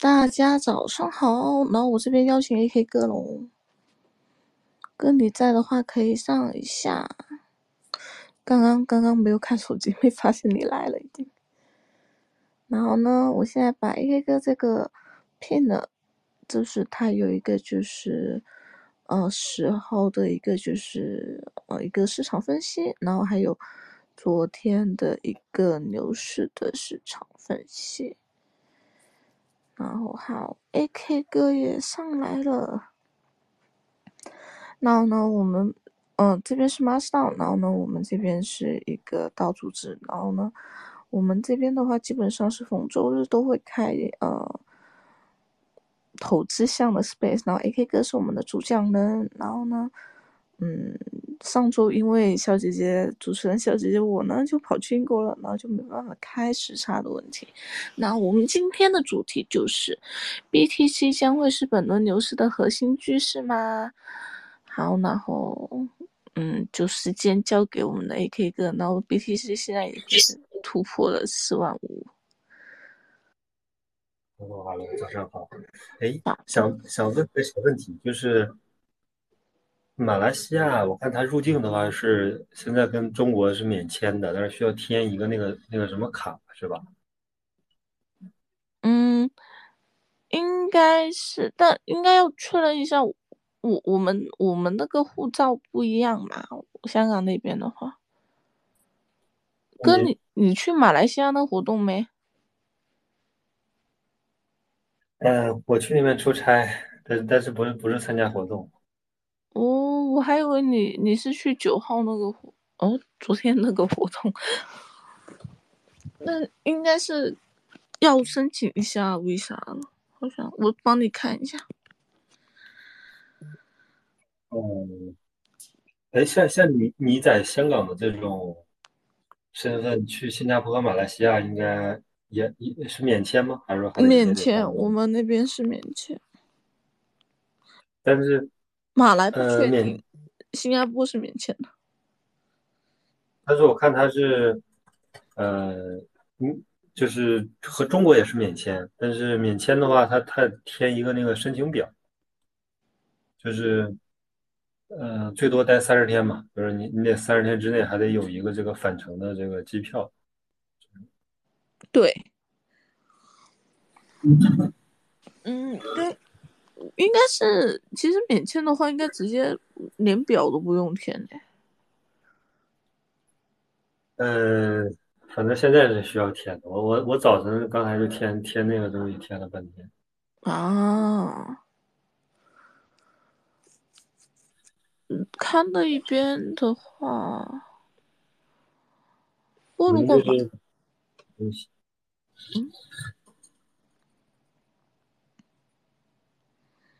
大家早上好，然后我这边邀请 AK 哥龙，哥你在的话可以上一下。刚刚刚刚没有看手机，没发现你来了已经。然后呢，我现在把 AK 哥这个 pin 了，就是它有一个就是呃十号的一个就是呃一个市场分析，然后还有昨天的一个牛市的市场分析。然后好，AK 哥也上来了。然后呢，我们嗯这边是 Master，然后呢我们这边是一个道组织，然后呢我们这边的话基本上是逢周日都会开呃投资项的 space，然后 AK 哥是我们的主讲人，然后呢。嗯，上周因为小姐姐主持人小姐姐我呢就跑去英国了，然后就没办法开时差的问题。那我们今天的主题就是，BTC 将会是本轮牛市的核心趋势吗？好，然后嗯，就时间交给我们的 AK 哥，然后 BTC 现在也是突破了四万五。Hello，Hello，早上好。哎，想想问个小问题，就是。马来西亚，我看它入境的话是现在跟中国是免签的，但是需要填一个那个那个什么卡，是吧？嗯，应该是，但应该要确认一下，我我们我们那个护照不一样嘛？香港那边的话，哥，你你去马来西亚那活动没？嗯，我去那边出差，但但是不是不是参加活动。哦，我还以为你你是去九号那个活哦，昨天那个活动，那应该是要申请一下 visa 了，好像我帮你看一下。哦，哎，像像你你在香港的这种身份去新加坡和马来西亚，应该也也是免签吗？还是说免签？我们那边是免签，但是。马来不确定，新加坡是免签的。但是我看他是，呃，嗯，就是和中国也是免签，但是免签的话，他他填一个那个申请表，就是，呃，最多待三十天嘛，就是你你得三十天之内还得有一个这个返程的这个机票。对。嗯，对。应该是，其实免签的话，应该直接连表都不用填的。嗯，反正现在是需要填的。我我我早晨刚才就填填那个东西，填了半天。啊。嗯，看那一边的话，我如果嗯。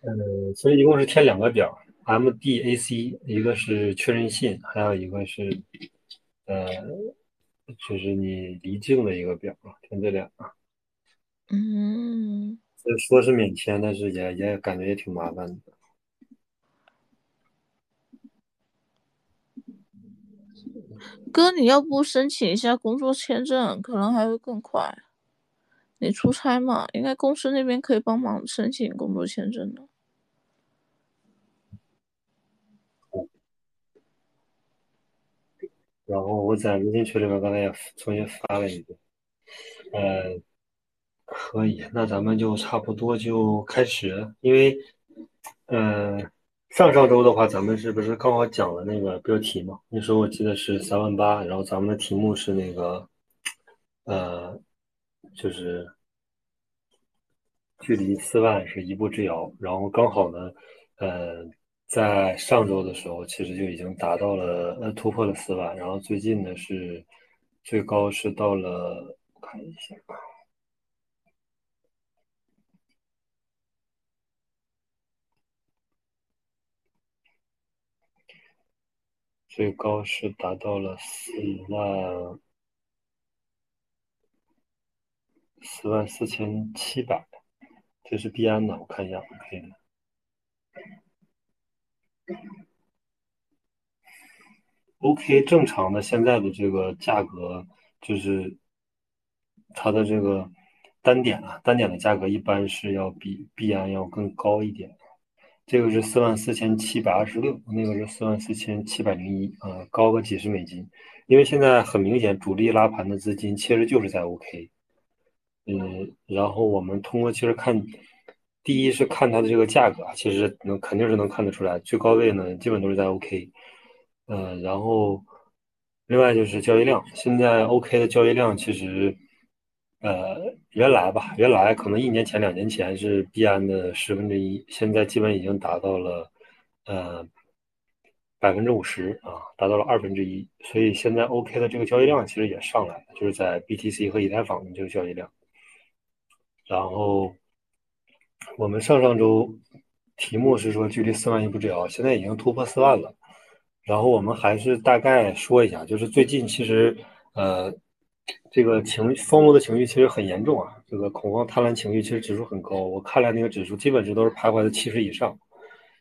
呃，所以一共是填两个表，M D A C，一个是确认信，还有一个是，呃，就是你离境的一个表，填这两个。嗯。说是免签，但是也也感觉也挺麻烦的。哥，你要不申请一下工作签证，可能还会更快。你出差嘛，应该公司那边可以帮忙申请工作签证的。然后我在微信群里面刚才也重新发了一个，呃，可以，那咱们就差不多就开始，因为，呃，上上周的话，咱们是不是刚好讲了那个标题嘛？那时候我记得是三万八，然后咱们的题目是那个，呃，就是距离四万是一步之遥，然后刚好呢，呃。在上周的时候，其实就已经达到了呃突破了四万，然后最近呢是最高是到了我看一下，最高是达到了四万四万四千七百，这是币安的，我看一下可以。OK，正常的现在的这个价格就是它的这个单点啊，单点的价格一般是要比币安要更高一点。这个是四万四千七百二十六，那个是四万四千七百零一啊，高个几十美金。因为现在很明显，主力拉盘的资金其实就是在 OK。嗯，然后我们通过其实看，第一是看它的这个价格，其实能肯定是能看得出来，最高位呢基本都是在 OK。嗯，然后另外就是交易量，现在 OK 的交易量其实。呃，原来吧，原来可能一年前、两年前是币安的十分之一，现在基本已经达到了呃百分之五十啊，达到了二分之一。所以现在 OK 的这个交易量其实也上来了，就是在 BTC 和以太坊的这个交易量。然后我们上上周题目是说距离四万亿不遥，现在已经突破四万了。然后我们还是大概说一下，就是最近其实呃。这个情绪疯魔的情绪其实很严重啊，这个恐慌贪婪情绪其实指数很高，我看了那个指数基本是都是徘徊在七十以上，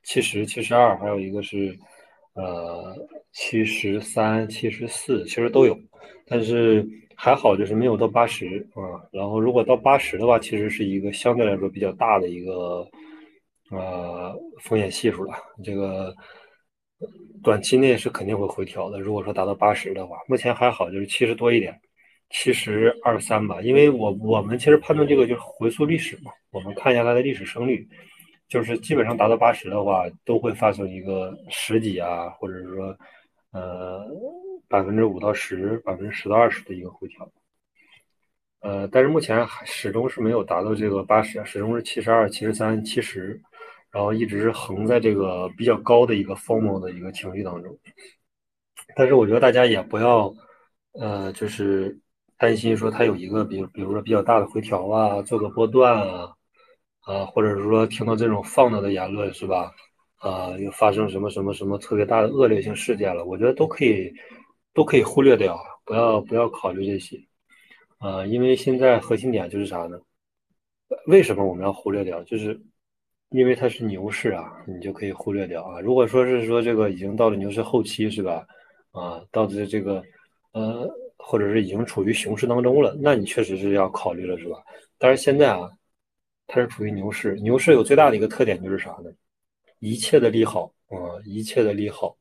七十七十二，还有一个是呃七十三、七十四，其实都有，但是还好就是没有到八十啊。然后如果到八十的话，其实是一个相对来说比较大的一个呃风险系数了，这个短期内是肯定会回调的。如果说达到八十的话，目前还好，就是七十多一点。七十二三吧，因为我我们其实判断这个就是回溯历史嘛，我们看一下它的历史胜率，就是基本上达到八十的话，都会发生一个十几啊，或者是说呃百分之五到十、百分之十到二十的一个回调，呃，但是目前始终是没有达到这个八十，始终是七十二、七十三、七十，然后一直是横在这个比较高的一个 formal 的一个情绪当中，但是我觉得大家也不要呃就是。担心说它有一个，比比如说比较大的回调啊，做个波段啊，啊，或者是说听到这种放大的言论是吧？啊，又发生什么什么什么特别大的恶劣性事件了？我觉得都可以，都可以忽略掉，不要不要考虑这些，啊，因为现在核心点就是啥呢？为什么我们要忽略掉？就是因为它是牛市啊，你就可以忽略掉啊。如果说是说这个已经到了牛市后期是吧？啊，到这这个，呃。或者是已经处于熊市当中了，那你确实是要考虑了，是吧？但是现在啊，它是处于牛市，牛市有最大的一个特点就是啥呢？一切的利好啊，一切的利好，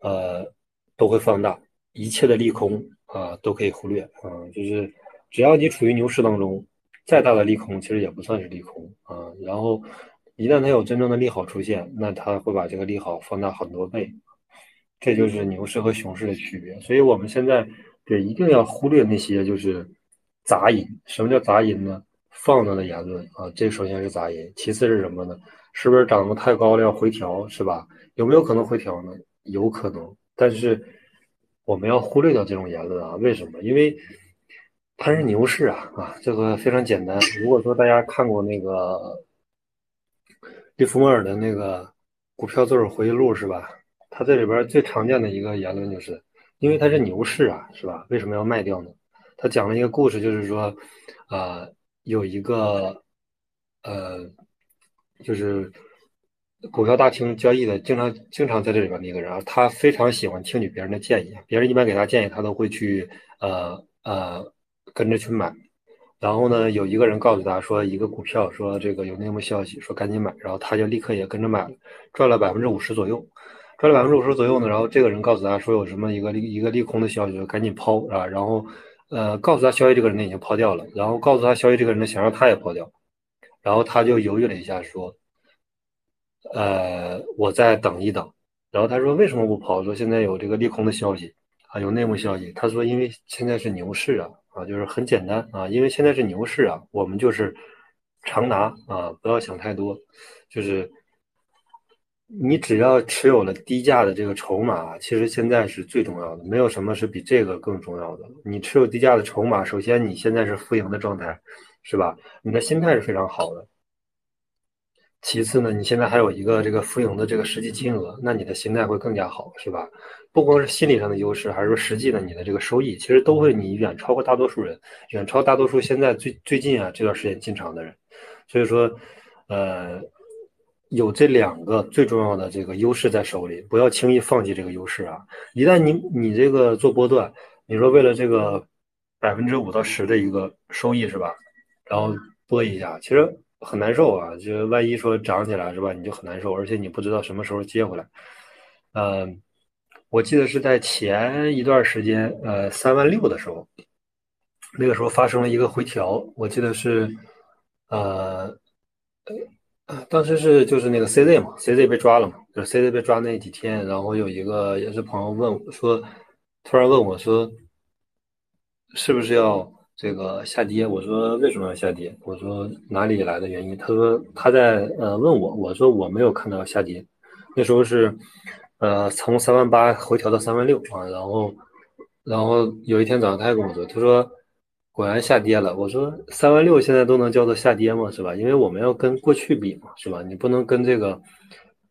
呃，都会放大；一切的利空啊，都可以忽略啊。就是只要你处于牛市当中，再大的利空其实也不算是利空啊。然后一旦它有真正的利好出现，那它会把这个利好放大很多倍。这就是牛市和熊市的区别。所以我们现在。对，一定要忽略那些就是杂音。什么叫杂音呢？放大的言论啊，这首先是杂音。其次是什么呢？是不是涨得太高了要回调，是吧？有没有可能回调呢？有可能，但是我们要忽略掉这种言论啊。为什么？因为它是牛市啊啊，这个非常简单。如果说大家看过那个利弗莫尔的那个股票作者回忆录，是吧？他这里边最常见的一个言论就是。因为它是牛市啊，是吧？为什么要卖掉呢？他讲了一个故事，就是说，啊，有一个，呃，就是股票大厅交易的，经常经常在这里边的一个人啊，他非常喜欢听取别人的建议，别人一般给他建议，他都会去，呃呃，跟着去买。然后呢，有一个人告诉他说，一个股票说这个有内幕消息，说赶紧买，然后他就立刻也跟着买了，赚了百分之五十左右。赚了百分之五十左右呢，然后这个人告诉他说有什么一个利一个利空的消息，赶紧抛啊！然后，呃，告诉他消息这个人呢已经抛掉了，然后告诉他消息这个人呢想让他也抛掉，然后他就犹豫了一下说，呃，我再等一等。然后他说为什么不抛？说现在有这个利空的消息啊，有内幕消息。他说因为现在是牛市啊，啊，就是很简单啊，因为现在是牛市啊，我们就是长拿啊，不要想太多，就是。你只要持有了低价的这个筹码，其实现在是最重要的，没有什么是比这个更重要的。你持有低价的筹码，首先你现在是浮盈的状态，是吧？你的心态是非常好的。其次呢，你现在还有一个这个浮盈的这个实际金额，那你的心态会更加好，是吧？不光是心理上的优势，还是说实际的你的这个收益，其实都会你远超过大多数人，远超大多数现在最最近啊这段时间进场的人。所以说，呃。有这两个最重要的这个优势在手里，不要轻易放弃这个优势啊！一旦你你这个做波段，你说为了这个百分之五到十的一个收益是吧？然后拨一下，其实很难受啊，就万一说涨起来是吧，你就很难受，而且你不知道什么时候接回来。嗯，我记得是在前一段时间，呃，三万六的时候，那个时候发生了一个回调，我记得是，呃，当时是就是那个 CZ 嘛，CZ 被抓了嘛，就是 CZ 被抓那几天，然后有一个也是朋友问我说，突然问我说，是不是要这个下跌？我说为什么要下跌？我说哪里来的原因？他说他在呃问我，我说我没有看到下跌，那时候是。呃，从三万八回调到三万六啊，然后，然后有一天早上他还跟我说，他说果然下跌了。我说三万六现在都能叫做下跌吗？是吧？因为我们要跟过去比嘛，是吧？你不能跟这个，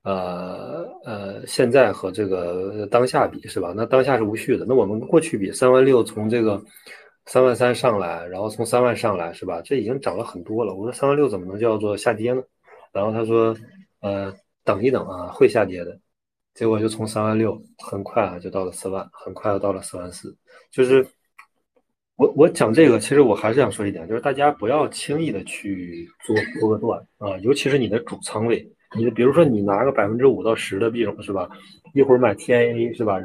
呃呃，现在和这个当下比，是吧？那当下是无序的。那我们过去比三万六从这个三万三上来，然后从三万上来，是吧？这已经涨了很多了。我说三万六怎么能叫做下跌呢？然后他说，呃，等一等啊，会下跌的。结果就从三万六很快啊就到了四万，很快又到了四万四。就是我我讲这个，其实我还是想说一点，就是大家不要轻易的去做波段啊，尤其是你的主仓位，你比如说你拿个百分之五到十的币种是吧？一会儿买 TIA 是吧？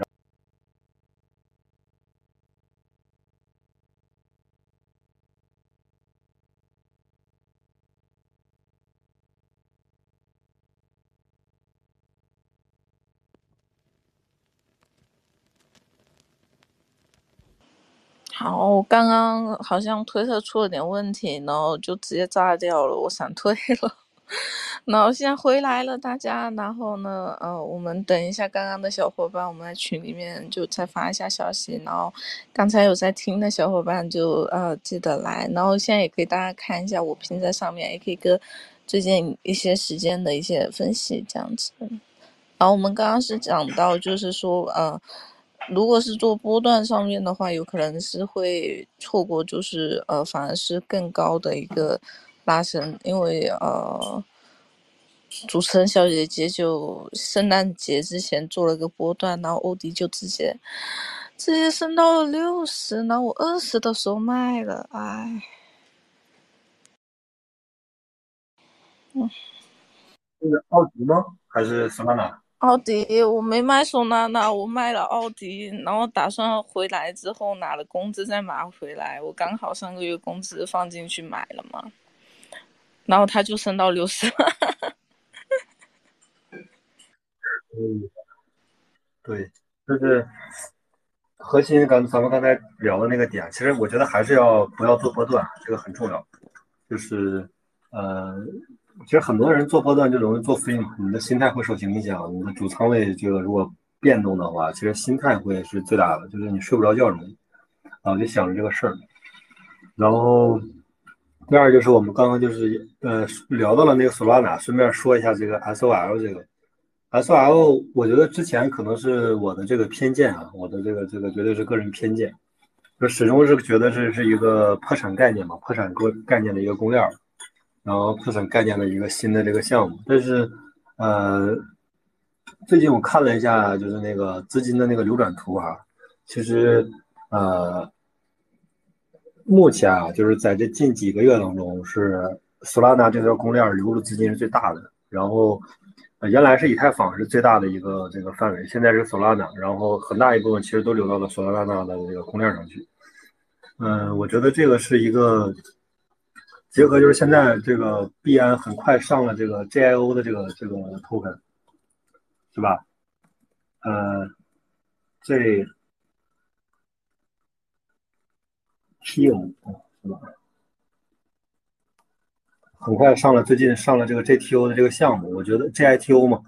好，我刚刚好像推特出了点问题，然后就直接炸掉了，我闪退了。然后现在回来了，大家，然后呢，呃，我们等一下刚刚的小伙伴，我们在群里面就再发一下消息。然后刚才有在听的小伙伴就呃记得来。然后现在也可以大家看一下我拼在上面，也可以跟最近一些时间的一些分析这样子。然后我们刚刚是讲到，就是说，呃。如果是做波段上面的话，有可能是会错过，就是呃，反而是更高的一个拉升，因为呃，主持人小姐姐就圣诞节之前做了个波段，然后欧迪就直接直接升到了六十，然后我二十的时候卖了，哎，嗯，是奥迪吗？还是什么呢？奥迪，我没卖索纳纳，我卖了奥迪，然后打算回来之后拿了工资再买回来。我刚好上个月工资放进去买了嘛，然后它就升到六十。嗯，对，就是核心刚咱们刚才聊的那个点，其实我觉得还是要不要做波段，这个很重要。就是呃。其实很多人做波段就容易做飞嘛，你的心态会受影响。你的主仓位这个如果变动的话，其实心态会是最大的，就是你睡不着觉容易啊，就想着这个事儿。然后第二就是我们刚刚就是呃聊到了那个索拉纳，顺便说一下这个 SOL 这个 SOL，我觉得之前可能是我的这个偏见啊，我的这个这个绝对是个人偏见，就始终是觉得这是一个破产概念嘛，破产概概念的一个公链。然后破产概念的一个新的这个项目，但是，呃，最近我看了一下，就是那个资金的那个流转图哈，其实，呃，目前啊，就是在这近几个月当中，是索拉纳这条公链流入资金是最大的。然后，原来是以太坊是最大的一个这个范围，现在是索拉纳，然后很大一部分其实都流到了索拉纳的这个公链上去。嗯，我觉得这个是一个。结合就是现在这个币安很快上了这个 GIO 的这个这个 token，是吧？呃，这 TO 是吧？很快上了，最近上了这个 GTO 的这个项目，我觉得 GITO 嘛。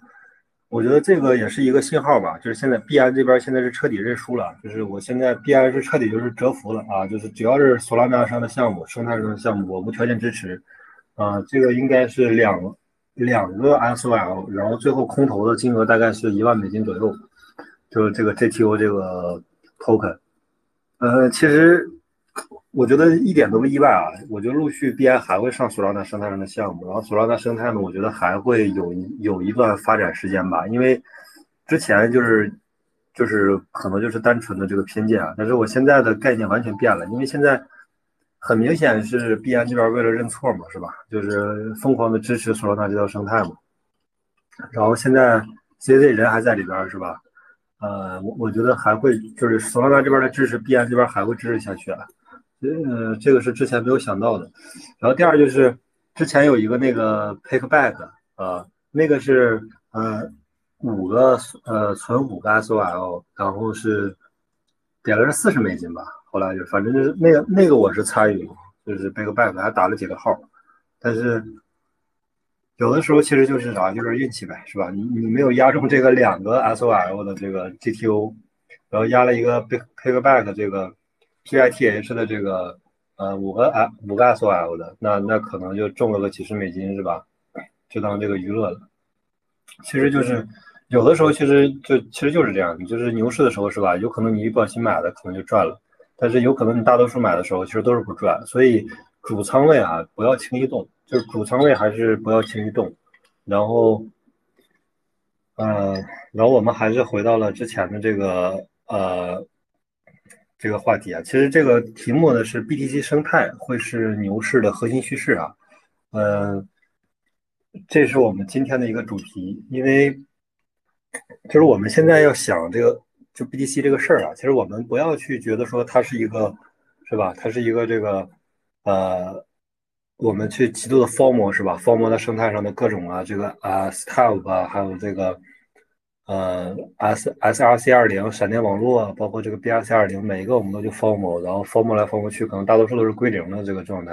我觉得这个也是一个信号吧，就是现在币安这边现在是彻底认输了，就是我现在币安是彻底就是折服了啊，就是只要是索拉纳上的项目、生态上的项目，我无条件支持，啊，这个应该是两两个 SOL，然后最后空投的金额大概是一万美金左右，就是这个 GTO 这个 token，呃，其实。我觉得一点都不意外啊！我觉得陆续必然还会上索拉纳生态上的项目，然后索拉纳生态呢，我觉得还会有有一段发展时间吧。因为之前就是就是可能就是单纯的这个偏见啊，但是我现在的概念完全变了，因为现在很明显是 B 安这边为了认错嘛，是吧？就是疯狂的支持索拉纳这套生态嘛。然后现在 CZ 人还在里边，是吧？呃，我我觉得还会，就是索拉纳这边的支持，币安这边还会支持下去啊。呃，这个是之前没有想到的。然后第二就是之前有一个那个 Pickback 啊，那个是呃五个呃存五个 SOL，然后是点了是四十美金吧。后来就反正就是那个那个我是参与了，就是 Pickback 还打了几个号，但是。有的时候其实就是啥，就是运气呗，是吧？你你没有压中这个两个 SOL 的这个 GTO，然后压了一个 Big Pick Back 这个 PITH 的这个呃五个 S 五个 SOL 的，那那可能就中了个几十美金，是吧？就当这个娱乐了。其实就是有的时候其实就其实就是这样，你就是牛市的时候是吧？有可能你一不小心买的可能就赚了，但是有可能你大多数买的时候其实都是不赚，所以主仓位啊不要轻易动。就是主仓位还是不要轻易动，然后，呃，然后我们还是回到了之前的这个呃这个话题啊。其实这个题目呢是 BTC 生态会是牛市的核心趋势啊，嗯，这是我们今天的一个主题，因为就是我们现在要想这个就 BTC 这个事儿啊，其实我们不要去觉得说它是一个是吧？它是一个这个呃。我们去极度的 form 是吧，form 的生态上的各种啊，这个啊 style 啊，还有这个呃 S S R C 二零闪电网络，包括这个 B R C 二零，每一个我们都去 formal，然后 formal 来 formal 去，可能大多数都是归零的这个状态。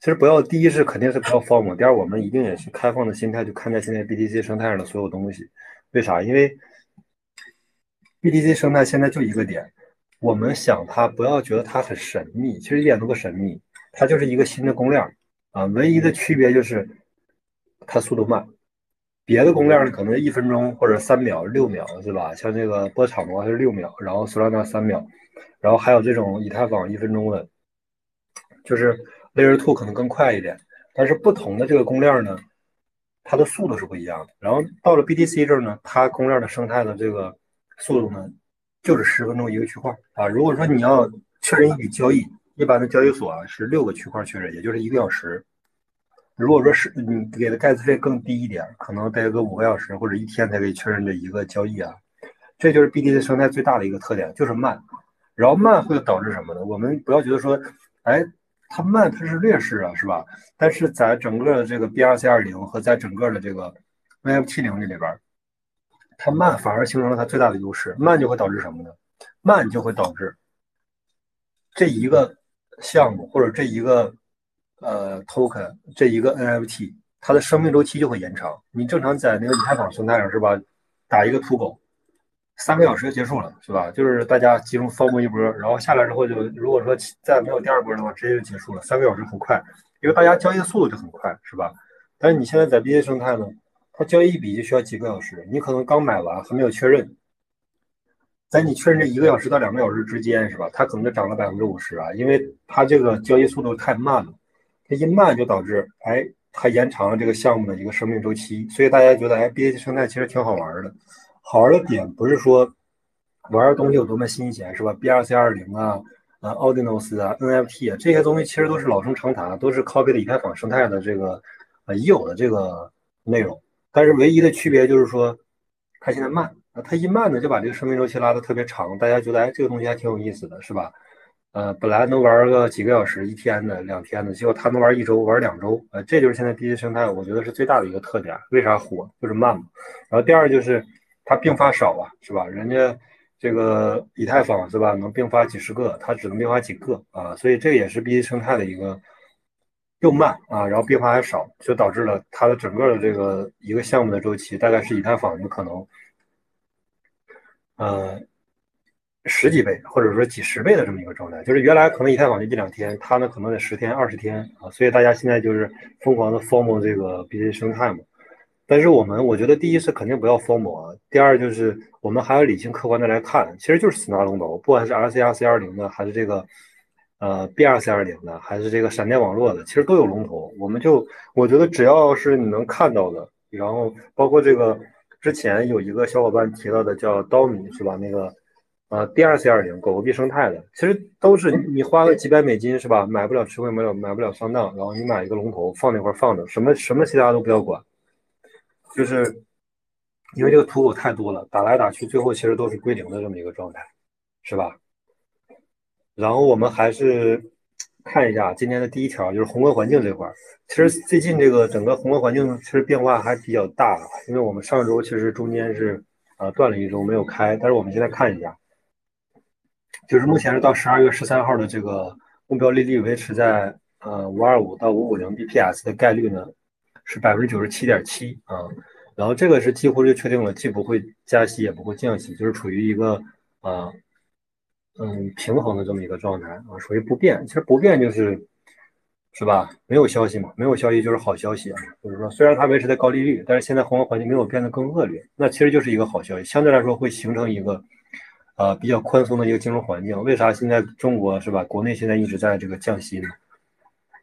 其实不要，第一是肯定是不要 formal，第二我们一定也是开放的心态去看待现在 BTC 生态上的所有东西。为啥？因为 BTC 生态现在就一个点，我们想它不要觉得它很神秘，其实一点都不神秘。它就是一个新的公链啊，唯一的区别就是它速度慢。别的公链呢，可能一分钟或者三秒、六秒，是吧？像这个波场的话是六秒，然后索拉纳三秒，然后还有这种以太坊一分钟的，就是 Layer Two 可能更快一点。但是不同的这个公链呢，它的速度是不一样的。然后到了 BTC 这儿呢，它公链的生态的这个速度呢，就是十分钟一个区块啊。如果说你要确认一笔交易，一般的交易所啊是六个区块确认，也就是一个小时。如果说是你给的盖茨费更低一点，可能待个五个小时或者一天才可以确认这一个交易啊。这就是 BTC 生态最大的一个特点，就是慢。然后慢会导致什么呢？我们不要觉得说，哎，它慢它是劣势啊，是吧？但是在整个的这个 BRC 二零和在整个的这个 NFT 零这里边，它慢反而形成了它最大的优势。慢就会导致什么呢？慢就会导致这一个。项目或者这一个呃 token 这一个 NFT，它的生命周期就会延长。你正常在那个以太坊生态上是吧，打一个土狗，三个小时就结束了是吧？就是大家集中放过一波，然后下来之后就如果说再没有第二波的话，直接就结束了。三个小时很快，因为大家交易的速度就很快是吧？但是你现在在 BA 生态呢，它交易一笔就需要几个小时，你可能刚买完还没有确认。在你确认这一个小时到两个小时之间，是吧？它可能就涨了百分之五十啊，因为它这个交易速度太慢了，它一慢就导致，哎，它延长了这个项目的一个生命周期。所以大家觉得，哎，BAT 生态其实挺好玩的。好玩的点不是说玩的东西有多么新鲜，是吧？BRC 二零啊，啊，Audinos 啊，NFT 啊，这些东西其实都是老生常谈，都是 copy 的以太坊生态的这个呃已有的这个内容。但是唯一的区别就是说，它现在慢。它一慢呢，就把这个生命周期拉得特别长，大家觉得哎，这个东西还挺有意思的，是吧？呃，本来能玩个几个小时、一天的、两天的，结果他能玩一周、玩两周，呃，这就是现在 BTC 生态，我觉得是最大的一个特点。为啥火？就是慢嘛。然后第二就是它并发少啊，是吧？人家这个以太坊是吧，能并发几十个，它只能并发几个啊，所以这也是 BTC 生态的一个又慢啊，然后并发还少，就导致了它的整个的这个一个项目的周期大概是以太坊有可能。呃，十几倍或者说几十倍的这么一个状态，就是原来可能以太坊就一两天，它呢可能得十天、二十天啊，所以大家现在就是疯狂的 form 这个 BTC 生态嘛。但是我们我觉得第一是肯定不要 formal 啊，第二就是我们还要理性客观的来看，其实就是死拿龙头，不管是 R C R C 二零的，还是这个呃 BRC 二零的，还是这个闪电网络的，其实都有龙头。我们就我觉得只要是你能看到的，然后包括这个。之前有一个小伙伴提到的叫刀米是吧？那个啊，D 二 C 二零，狗狗币生态的，其实都是你花个几百美金是吧？买不了吃亏，买不了买不了上当，然后你买一个龙头放那块放着，什么什么其他都不要管，就是因为这个土狗太多了，打来打去，最后其实都是归零的这么一个状态，是吧？然后我们还是看一下今天的第一条，就是宏观环境这块儿。其实最近这个整个宏观环境其实变化还比较大，因为我们上周其实中间是呃断了一周没有开，但是我们现在看一下。就是目前是到十二月十三号的这个目标利率维持在呃五二五到五五零 bps 的概率呢是百分之九十七点七啊，然后这个是几乎就确定了，既不会加息也不会降息，就是处于一个啊嗯平衡的这么一个状态啊，属于不变。其实不变就是是吧？没有消息嘛，没有消息就是好消息啊。就是说，虽然它维持在高利率，但是现在宏观环境没有变得更恶劣，那其实就是一个好消息，相对来说会形成一个。啊，比较宽松的一个金融环境，为啥现在中国是吧？国内现在一直在这个降息呢？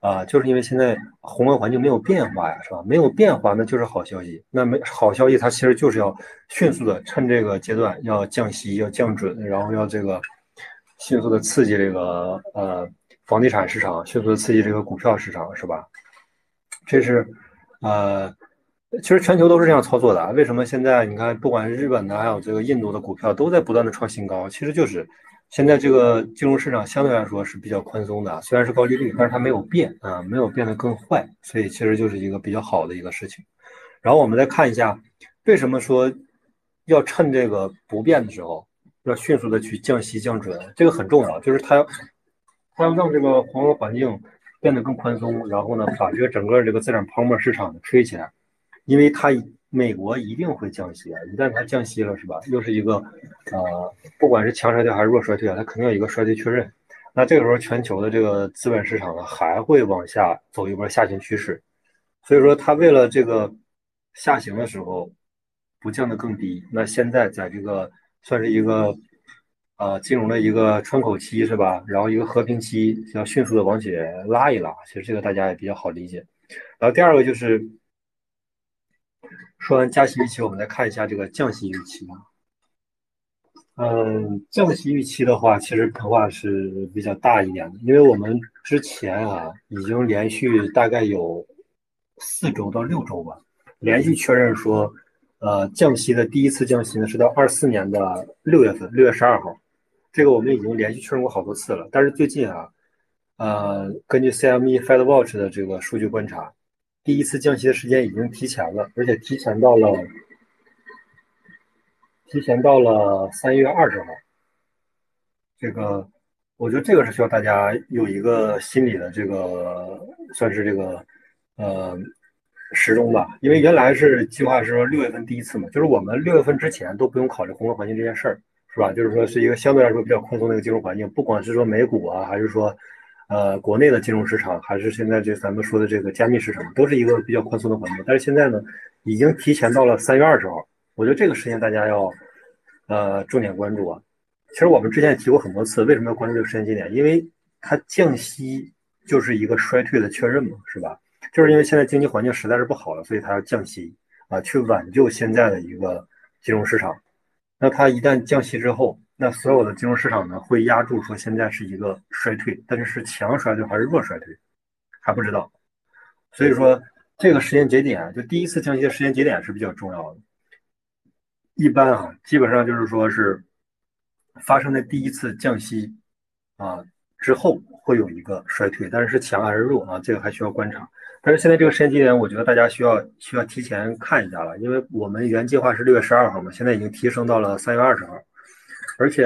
啊，就是因为现在宏观环境没有变化呀，是吧？没有变化，那就是好消息。那没好消息，它其实就是要迅速的趁这个阶段要降息，要降准，然后要这个迅速的刺激这个呃房地产市场，迅速的刺激这个股票市场，是吧？这是呃。其实全球都是这样操作的啊，为什么现在你看，不管是日本的，还有这个印度的股票，都在不断的创新高？其实就是现在这个金融市场相对来说是比较宽松的，虽然是高利率，但是它没有变啊，没有变得更坏，所以其实就是一个比较好的一个事情。然后我们再看一下，为什么说要趁这个不变的时候，要迅速的去降息降准？这个很重要，就是它要它要让这个宏观环境变得更宽松，然后呢，把这个整个这个资产泡沫市场吹起来。因为它美国一定会降息啊，一旦它降息了，是吧？又是一个，呃，不管是强衰退还是弱衰退啊，它肯定有一个衰退确认。那这个时候，全球的这个资本市场呢，还会往下走一波下行趋势。所以说，它为了这个下行的时候不降得更低，那现在在这个算是一个，呃，金融的一个窗口期，是吧？然后一个和平期，要迅速的往起拉一拉。其实这个大家也比较好理解。然后第二个就是。说完加息预期，我们再看一下这个降息预期啊。嗯，降息预期的话，其实变化是比较大一点的，因为我们之前啊已经连续大概有四周到六周吧，连续确认说，呃，降息的第一次降息呢是到二四年的六月份，六月十二号，这个我们已经连续确认过好多次了。但是最近啊，呃，根据 CME Fed Watch 的这个数据观察。第一次降息的时间已经提前了，而且提前到了，提前到了三月二十号。这个，我觉得这个是需要大家有一个心理的这个，算是这个，呃，时钟吧。因为原来是计划是说六月份第一次嘛，就是我们六月份之前都不用考虑宏观环境这件事儿，是吧？就是说是一个相对来说比较宽松的一个金融环境，不管是说美股啊，还是说。呃，国内的金融市场还是现在这咱们说的这个加密市场，都是一个比较宽松的环境。但是现在呢，已经提前到了三月二十号，我觉得这个时间大家要呃重点关注啊。其实我们之前也提过很多次，为什么要关注这个时间节点？因为它降息就是一个衰退的确认嘛，是吧？就是因为现在经济环境实在是不好了，所以它要降息啊，去挽救现在的一个金融市场。那它一旦降息之后，那所有的金融市场呢，会压住说现在是一个衰退，但是是强衰退还是弱衰退，还不知道。所以说这个时间节点，就第一次降息的时间节点是比较重要的。一般啊，基本上就是说是发生在第一次降息啊之后会有一个衰退，但是是强还是弱啊，这个还需要观察。但是现在这个时间节点，我觉得大家需要需要提前看一下了，因为我们原计划是六月十二号嘛，现在已经提升到了三月二十号。而且，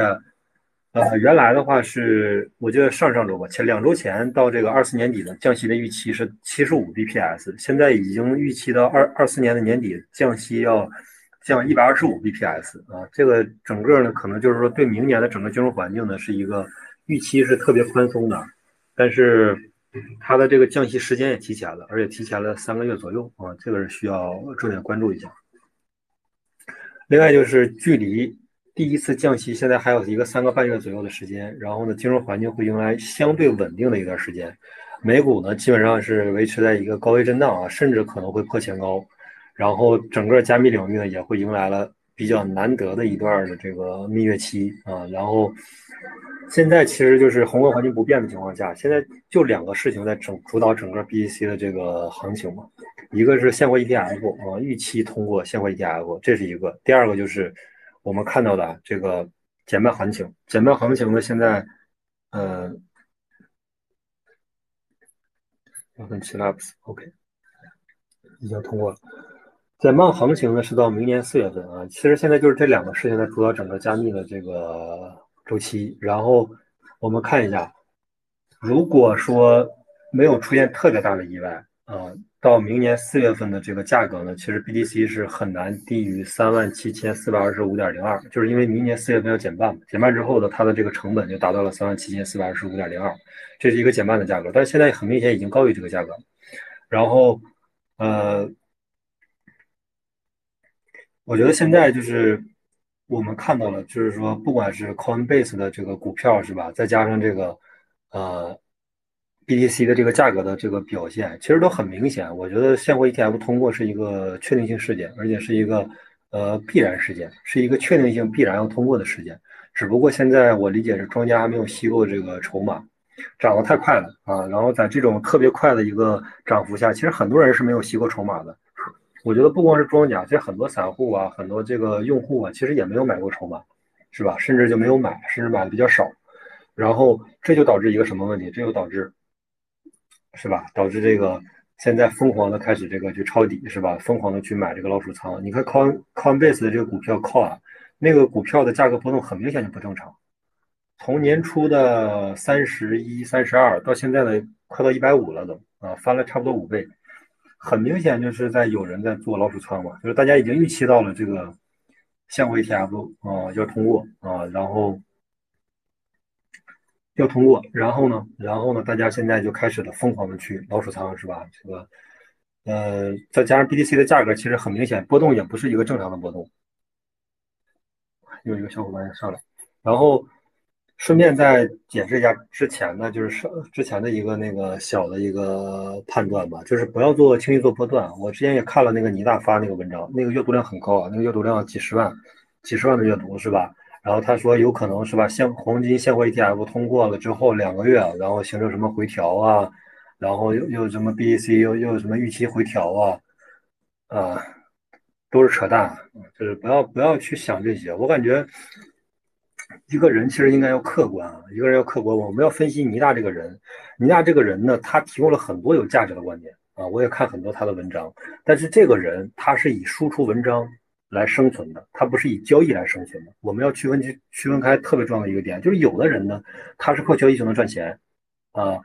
呃，原来的话是，我记得上上周吧，前两周前到这个二四年底的降息的预期是七十五 bps，现在已经预期到二二四年的年底降息要降一百二十五 bps 啊，这个整个呢可能就是说对明年的整个金融环境呢是一个预期是特别宽松的，但是它的这个降息时间也提前了，而且提前了三个月左右啊，这个是需要重点关注一下。另外就是距离。第一次降息，现在还有一个三个半月左右的时间，然后呢，金融环境会迎来相对稳定的一段时间。美股呢，基本上是维持在一个高位震荡啊，甚至可能会破前高。然后整个加密领域呢，也会迎来了比较难得的一段的这个蜜月期啊。然后现在其实就是宏观环境不变的情况下，现在就两个事情在整主导整个 BTC 的这个行情嘛。一个是现货 ETF 啊，预期通过现货 ETF，这是一个；第二个就是我们看到的这个减半行情。减半行情呢，现在呃，我看 Chilaps，OK，已经通过了。减半行情呢是到明年四月份啊。其实现在就是这两个事情在主导整个加密的这个周期。然后我们看一下，如果说没有出现特别大的意外啊。到明年四月份的这个价格呢，其实 BTC 是很难低于三万七千四百二十五点零二，就是因为明年四月份要减半嘛，减半之后呢，它的这个成本就达到了三万七千四百二十五点零二，这是一个减半的价格，但是现在很明显已经高于这个价格。然后，呃，我觉得现在就是我们看到了，就是说不管是 Coinbase 的这个股票是吧，再加上这个，呃。BTC 的这个价格的这个表现，其实都很明显。我觉得现货 ETF 通过是一个确定性事件，而且是一个呃必然事件，是一个确定性必然要通过的事件。只不过现在我理解是庄家还没有吸够这个筹码，涨得太快了啊！然后在这种特别快的一个涨幅下，其实很多人是没有吸够筹码的。我觉得不光是庄家，其实很多散户啊，很多这个用户啊，其实也没有买过筹码，是吧？甚至就没有买，甚至买的比较少。然后这就导致一个什么问题？这就导致。是吧？导致这个现在疯狂的开始这个去抄底，是吧？疯狂的去买这个老鼠仓。你看 Coin Coinbase 的这个股票 Coin，那个股票的价格波动很明显就不正常。从年初的三十一、三十二到现在的快到一百五了都啊，翻了差不多五倍。很明显就是在有人在做老鼠仓嘛，就是大家已经预期到了这个现货 ETF 啊要通过啊，然后。要通过，然后呢？然后呢？大家现在就开始了疯狂的去老鼠仓，是吧？这个，呃，再加上 BTC 的价格，其实很明显波动也不是一个正常的波动。有一个小伙伴上来，然后顺便再解释一下之前的，就是之前的一个那个小的一个判断吧，就是不要做轻易做波段。我之前也看了那个倪大发那个文章，那个阅读量很高啊，那个阅读量几十万、几十万的阅读，是吧？然后他说有可能是吧，现黄金现货 ETF 通过了之后两个月，然后形成什么回调啊，然后又又什么 BEC 又又什么预期回调啊，啊，都是扯淡，就是不要不要去想这些。我感觉一个人其实应该要客观啊，一个人要客观。我们要分析倪大这个人，倪大这个人呢，他提供了很多有价值的观点啊，我也看很多他的文章，但是这个人他是以输出文章。来生存的，它不是以交易来生存的。我们要区分区区分开特别重要的一个点，就是有的人呢，他是靠交易就能赚钱，啊，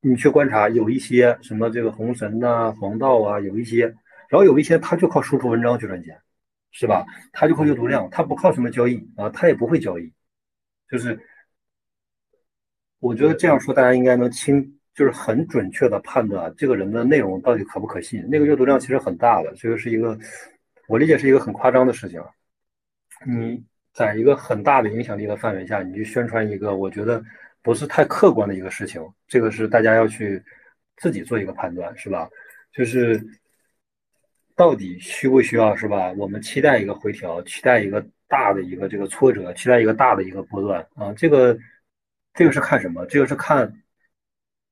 你去观察有一些什么这个红神呐、黄道啊，有一些，然后有一些他就靠输出文章去赚钱，是吧？他就靠阅读量，他不靠什么交易啊，他也不会交易，就是我觉得这样说大家应该能清，就是很准确的判断这个人的内容到底可不可信。那个阅读量其实很大的，这个是一个。我理解是一个很夸张的事情，你在一个很大的影响力的范围下，你去宣传一个我觉得不是太客观的一个事情，这个是大家要去自己做一个判断，是吧？就是到底需不需要，是吧？我们期待一个回调，期待一个大的一个这个挫折，期待一个大的一个波段啊，这个这个是看什么？这个是看。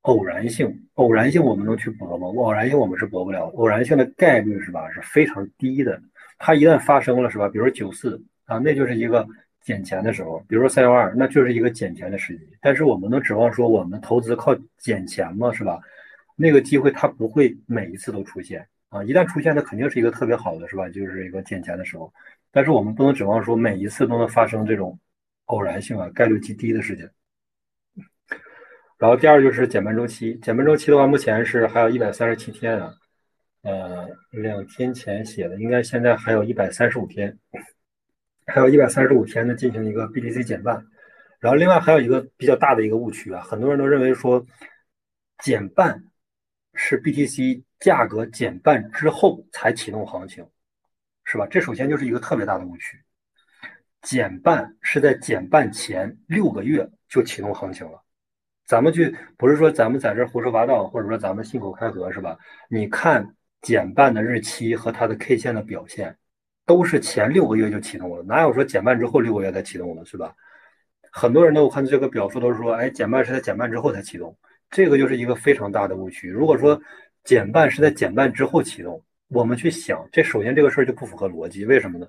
偶然性，偶然性我们能去搏吗？偶然性我们是搏不了。偶然性的概率是吧，是非常低的。它一旦发生了是吧？比如九四啊，那就是一个捡钱的时候；比如说三幺二，那就是一个捡钱的时机。但是我们能指望说我们投资靠捡钱吗？是吧？那个机会它不会每一次都出现啊，一旦出现，那肯定是一个特别好的是吧？就是一个捡钱的时候。但是我们不能指望说每一次都能发生这种偶然性啊，概率极低的事情。然后第二就是减半周期，减半周期的话，目前是还有一百三十七天啊，呃，两天前写的，应该现在还有一百三十五天，还有一百三十五天呢，进行一个 BTC 减半。然后另外还有一个比较大的一个误区啊，很多人都认为说减半是 BTC 价格减半之后才启动行情，是吧？这首先就是一个特别大的误区，减半是在减半前六个月就启动行情了。咱们去不是说咱们在这胡说八道，或者说咱们信口开河是吧？你看减半的日期和它的 K 线的表现，都是前六个月就启动了，哪有说减半之后六个月才启动的，是吧？很多人都看这个表述都是说，哎，减半是在减半之后才启动，这个就是一个非常大的误区。如果说减半是在减半之后启动，我们去想，这首先这个事儿就不符合逻辑，为什么呢？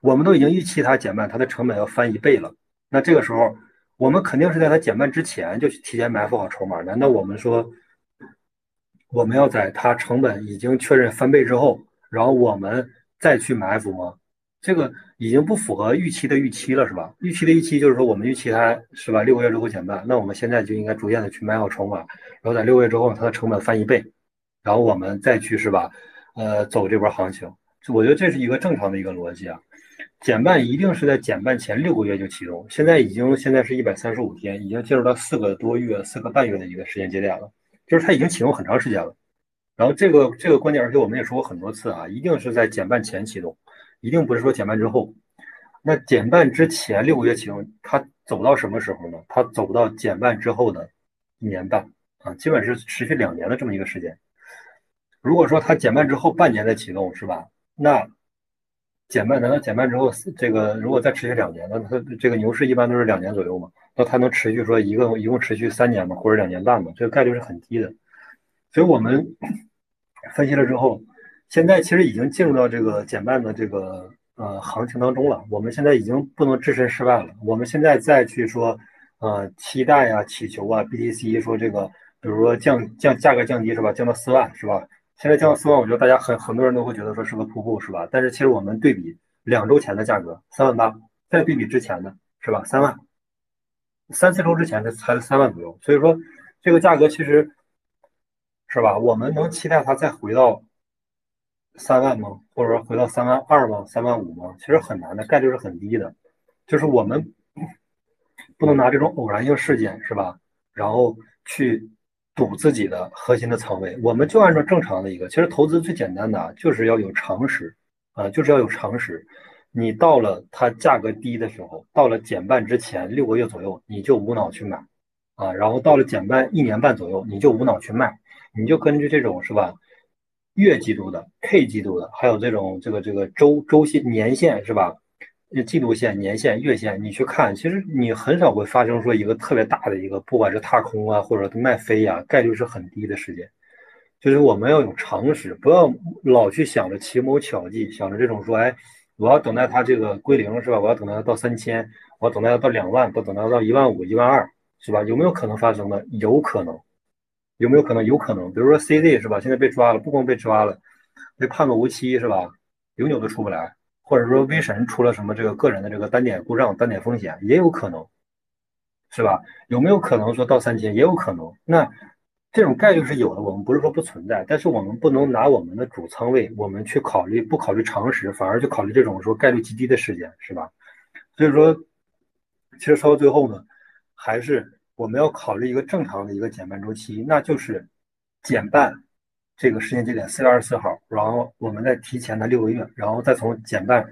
我们都已经预期它减半，它的成本要翻一倍了，那这个时候我们肯定是在它减半之前就去提前埋伏好筹码。难道我们说我们要在它成本已经确认翻倍之后，然后我们再去埋伏吗？这个已经不符合预期的预期了，是吧？预期的预期就是说我们预期它是吧，六个月之后减半，那我们现在就应该逐渐的去买好筹码，然后在六个月之后它的成本翻一倍，然后我们再去是吧？呃，走这波行情，我觉得这是一个正常的一个逻辑啊。减半一定是在减半前六个月就启动，现在已经现在是一百三十五天，已经进入到四个多月、四个半月的一个时间节点了，就是它已经启动很长时间了。然后这个这个观点，而且我们也说过很多次啊，一定是在减半前启动，一定不是说减半之后。那减半之前六个月启动，它走到什么时候呢？它走到减半之后的一年半啊，基本是持续两年的这么一个时间。如果说它减半之后半年再启动，是吧？那减半难道减半之后这个如果再持续两年，那它这个牛市一般都是两年左右嘛？那它能持续说一个一共持续三年嘛？或者两年半嘛？这个概率是很低的。所以我们 分析了之后，现在其实已经进入到这个减半的这个呃行情当中了。我们现在已经不能置身事外了。我们现在再去说呃期待啊、祈求啊，BTC 说这个比如说降降价格降低是吧？降到四万是吧？现在降到四万，我觉得大家很很多人都会觉得说是个瀑布，是吧？但是其实我们对比两周前的价格三万八，再对比之前的是吧？三万，三四周之前的才三万左右，所以说这个价格其实是吧？我们能期待它再回到三万吗？或者说回到三万二吗？三万五吗？其实很难的，概率是很低的。就是我们不能拿这种偶然性事件是吧？然后去。赌自己的核心的仓位，我们就按照正常的一个，其实投资最简单的就是要有常识啊，就是要有常识。你到了它价格低的时候，到了减半之前六个月左右，你就无脑去买啊，然后到了减半一年半左右，你就无脑去卖，你就根据这种是吧，月季度的、K 季度的，还有这种这个这个周周线、年限是吧？季度线、年线、月线，你去看，其实你很少会发生说一个特别大的一个，不管是踏空啊，或者卖飞呀，概率是很低的事件。就是我们要有常识，不要老去想着奇谋巧计，想着这种说，哎，我要等待它这个归零是吧？我要等待它到三千，我要等待它到两万，不等待它到一万五、一万二是吧？有没有可能发生的？有可能，有没有可能？有可能。比如说 CZ 是吧？现在被抓了，不光被抓了，被判个无期是吧？永久都出不来。或者说，微神出了什么这个个人的这个单点故障、单点风险也有可能，是吧？有没有可能说到三千？也有可能。那这种概率是有的，我们不是说不存在，但是我们不能拿我们的主仓位，我们去考虑不考虑常识，反而去考虑这种说概率极低的事件，是吧？所以说，其实说到最后呢，还是我们要考虑一个正常的一个减半周期，那就是减半。这个时间节点四月二十四号，然后我们再提前的六个月，然后再从减半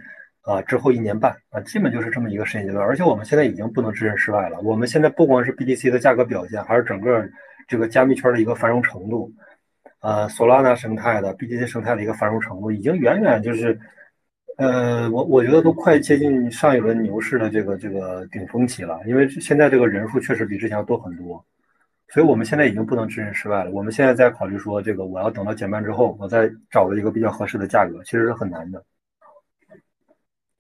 啊之后一年半啊，基本就是这么一个时间阶段。而且我们现在已经不能置身事外了。我们现在不光是 BTC 的价格表现，还是整个这个加密圈的一个繁荣程度，呃，Solana 生态的 BTC 生态的一个繁荣程度，已经远远就是，呃，我我觉得都快接近上一轮牛市的这个这个顶峰期了。因为现在这个人数确实比之前要多很多。所以我们现在已经不能置身事外了。我们现在在考虑说，这个我要等到减半之后，我再找到一个比较合适的价格，其实是很难的。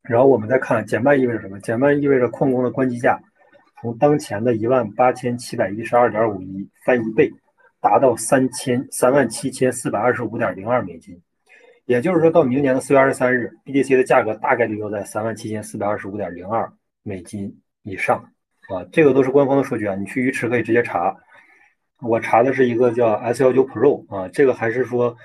然后我们再看减半意味着什么？减半意味着矿工的关机价从当前的一万八千七百一十二点五一翻一倍，达到三千三万七千四百二十五点零二美金。也就是说，到明年的四月二十三日，BTC 的价格大概率要在三万七千四百二十五点零二美金以上啊。这个都是官方的数据啊，你去鱼池可以直接查。我查的是一个叫 S 幺九 Pro 啊，这个还是说，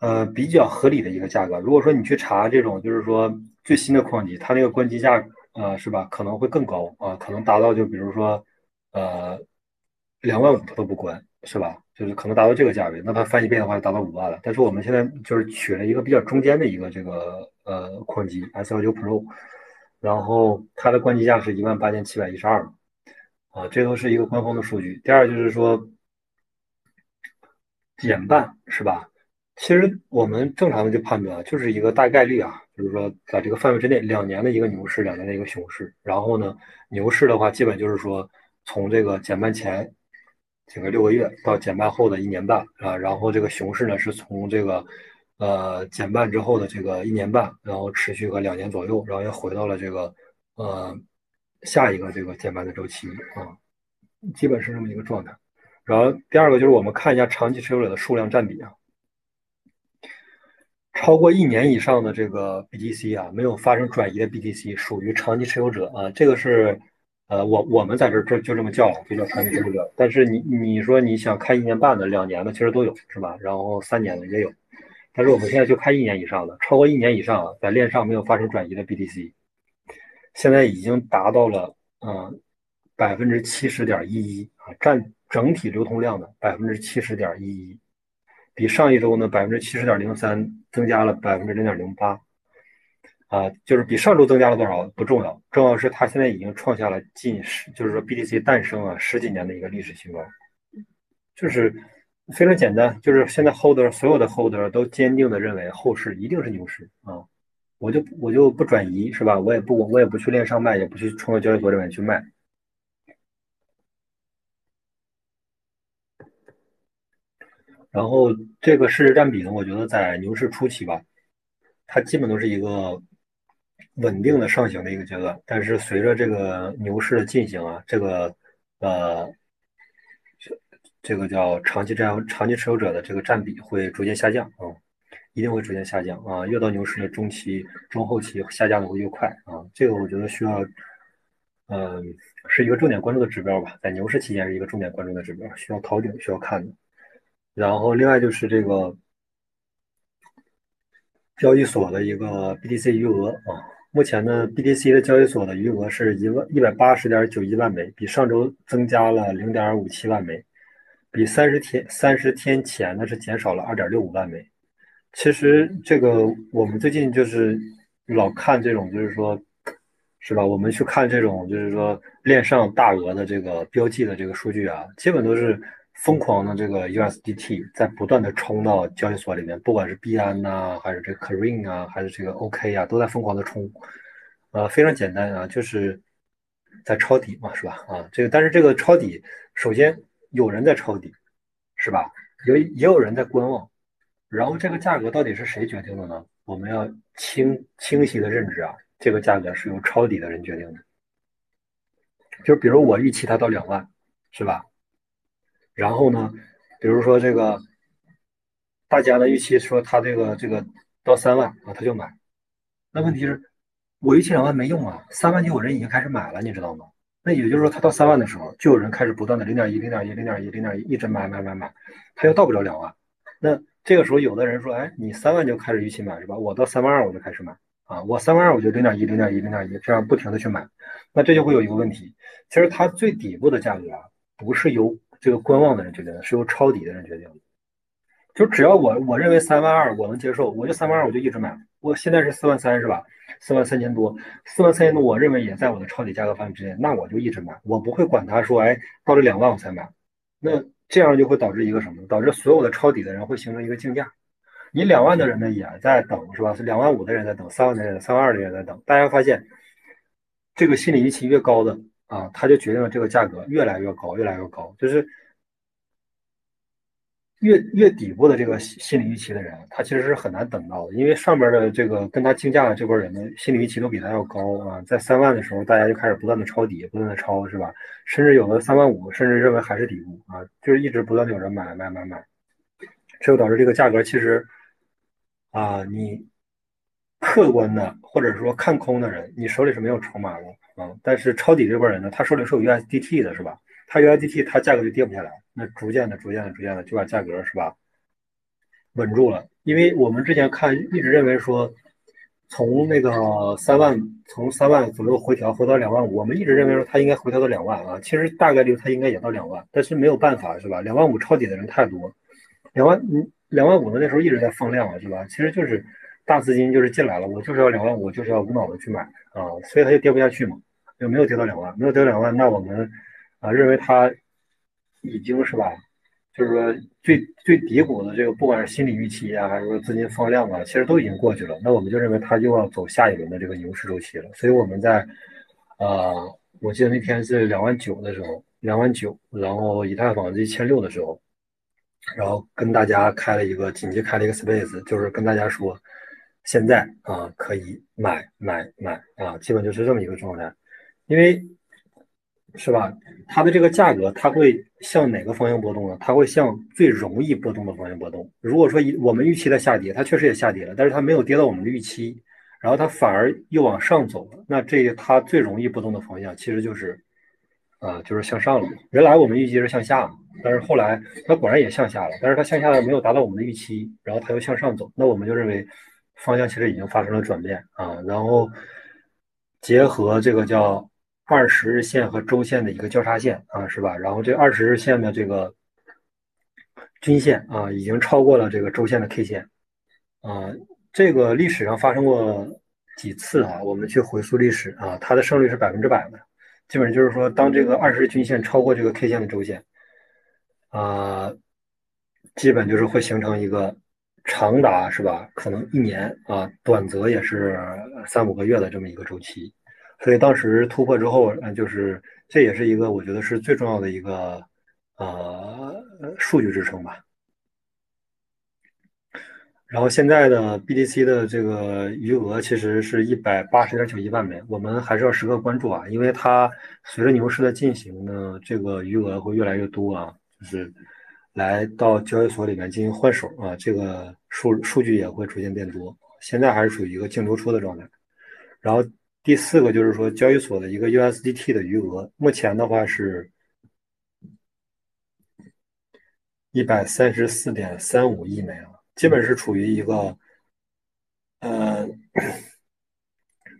呃，比较合理的一个价格。如果说你去查这种，就是说最新的矿机，它那个关机价，呃，是吧？可能会更高啊，可能达到就比如说，呃，两万五它都不关，是吧？就是可能达到这个价位，那它翻一倍的话就达到五万了。但是我们现在就是取了一个比较中间的一个这个呃矿机 S 幺九 Pro，然后它的关机价是一万八千七百一十二。啊，这都是一个官方的数据。第二就是说，减半是吧？其实我们正常的就判断，就是一个大概率啊，就是说在这个范围之内，两年的一个牛市，两年的一个熊市。然后呢，牛市的话，基本就是说从这个减半前这个六个月到减半后的一年半啊，然后这个熊市呢是从这个呃减半之后的这个一年半，然后持续个两年左右，然后又回到了这个呃下一个这个减半的周期啊，基本是这么一个状态。然后第二个就是我们看一下长期持有者的数量占比啊。超过一年以上的这个 BTC 啊，没有发生转移的 BTC 属于长期持有者啊，这个是，呃，我我们在这这就这么叫，就叫长期持有者。但是你你说你想看一年半的、两年的，其实都有，是吧？然后三年的也有，但是我们现在就看一年以上的，超过一年以上在链上没有发生转移的 BTC，现在已经达到了嗯百分之七十点一一啊，占整体流通量的百分之七十点一一。比上一周呢，百分之七十点零三增加了百分之零点零八，啊，就是比上周增加了多少不重要，重要是它现在已经创下了近十，就是说 BTC 诞生啊十几年的一个历史新高，就是非常简单，就是现在 holder 所有的 holder 都坚定的认为后市一定是牛市啊，我就我就不转移是吧？我也不我也不去链上卖，也不去冲到交易所里面去卖。然后这个市值占比呢，我觉得在牛市初期吧，它基本都是一个稳定的上行的一个阶段。但是随着这个牛市的进行啊，这个呃，这个叫长期占长期持有者的这个占比会逐渐下降啊，一定会逐渐下降啊。越到牛市的中期、中后期下降的会越快啊。这个我觉得需要，嗯，是一个重点关注的指标吧，在牛市期间是一个重点关注的指标，需要考顶，需要看的。然后，另外就是这个交易所的一个 BTC 余额啊，目前呢，BTC 的交易所的余额是一万一百八十点九一万枚，比上周增加了零点五七万枚，比三十天三十天前呢是减少了二点六五万枚。其实这个我们最近就是老看这种，就是说，是吧？我们去看这种，就是说链上大额的这个标记的这个数据啊，基本都是。疯狂的这个 USDT 在不断的冲到交易所里面，不管是币安呐，还是这个 c a r i n 啊，还是这个 OK 啊，都在疯狂的冲。呃，非常简单啊，就是在抄底嘛，是吧？啊，这个但是这个抄底，首先有人在抄底，是吧？有也有人在观望。然后这个价格到底是谁决定的呢？我们要清清晰的认知啊，这个价格是由抄底的人决定的。就比如我预期它到两万，是吧？然后呢，比如说这个，大家的预期说他这个这个到三万啊，他就买。那问题是，我预期两万没用啊，三万就有人已经开始买了，你知道吗？那也就是说，他到三万的时候，就有人开始不断的零点一、零点一、零点一、零点一，一直买买买买，他又到不了两万。那这个时候，有的人说，哎，你三万就开始预期买是吧？我到三万二我就开始买啊，我三万二我就零点一、零点一、零点一，这样不停的去买。那这就会有一个问题，其实它最底部的价格啊，不是由这个观望的人决定的，是由抄底的人决定的。就只要我我认为三万二我能接受，我就三万二我就一直买。我现在是四万三是吧？四万三千多，四万三千多，我认为也在我的抄底价格范围之内，那我就一直买，我不会管他说，哎，到了两万我才买。那这样就会导致一个什么？导致所有的抄底的人会形成一个竞价。你两万的人呢也在等是吧？是两万五的人在等，三万的人、三万二的人在等。大家发现，这个心理预期越高的。啊，他就决定了这个价格越来越高，越来越高，就是越越底部的这个心理预期的人，他其实是很难等到的，因为上边的这个跟他竞价的这波人呢，心理预期都比他要高啊。在三万的时候，大家就开始不断的抄底，不断的抄，是吧？甚至有的三万五，甚至认为还是底部啊，就是一直不断的有人买买买买，这就导致这个价格其实啊，你客观的或者说看空的人，你手里是没有筹码的。啊，但是抄底这波人呢，他手里是有 USDT 的，是吧？他 USDT 他价格就跌不下来，那逐渐的、逐渐的、逐渐的就把价格是吧稳住了。因为我们之前看一直认为说，从那个三万从三万左右回调回到两万五，我们一直认为说它应该回调到两万啊。其实大概率它应该也到两万，但是没有办法是吧？两万五抄底的人太多，两万嗯两万五的那时候一直在放量了是吧？其实就是大资金就是进来了，我就是要两万五，就是要无脑的去买。啊，所以它就跌不下去嘛，就没有跌到两万，没有跌到两万，那我们啊认为它已经是吧，就是说最最低谷的这个，不管是心理预期啊，还是说资金放量啊，其实都已经过去了。那我们就认为它又要走下一轮的这个牛市周期了。所以我们在，呃，我记得那天是两万九的时候，两万九，然后以太坊是一千六的时候，然后跟大家开了一个紧急开了一个 space，就是跟大家说，现在啊可以买买买啊，基本就是这么一个状态，因为。是吧？它的这个价格，它会向哪个方向波动呢？它会向最容易波动的方向波动。如果说我们预期的下跌，它确实也下跌了，但是它没有跌到我们的预期，然后它反而又往上走了，那这它最容易波动的方向其实就是，啊，就是向上了。原来我们预计是向下，但是后来它果然也向下了，但是它向下的没有达到我们的预期，然后它又向上走，那我们就认为方向其实已经发生了转变啊。然后结合这个叫。二十日线和周线的一个交叉线啊，是吧？然后这二十日线的这个均线啊，已经超过了这个周线的 K 线啊。这个历史上发生过几次啊？我们去回溯历史啊，它的胜率是百分之百的。基本上就是说，当这个二十日均线超过这个 K 线的周线啊，基本就是会形成一个长达是吧？可能一年啊，短则也是三五个月的这么一个周期。所以当时突破之后，嗯，就是这也是一个我觉得是最重要的一个呃数据支撑吧。然后现在的 BTC 的这个余额其实是一百八十点九一万枚，我们还是要时刻关注啊，因为它随着牛市的进行呢，这个余额会越来越多啊，就是来到交易所里面进行换手啊，这个数数据也会逐渐变多。现在还是属于一个净流出的状态，然后。第四个就是说，交易所的一个 USDT 的余额，目前的话是一百三十四点三五亿枚啊，基本是处于一个，呃，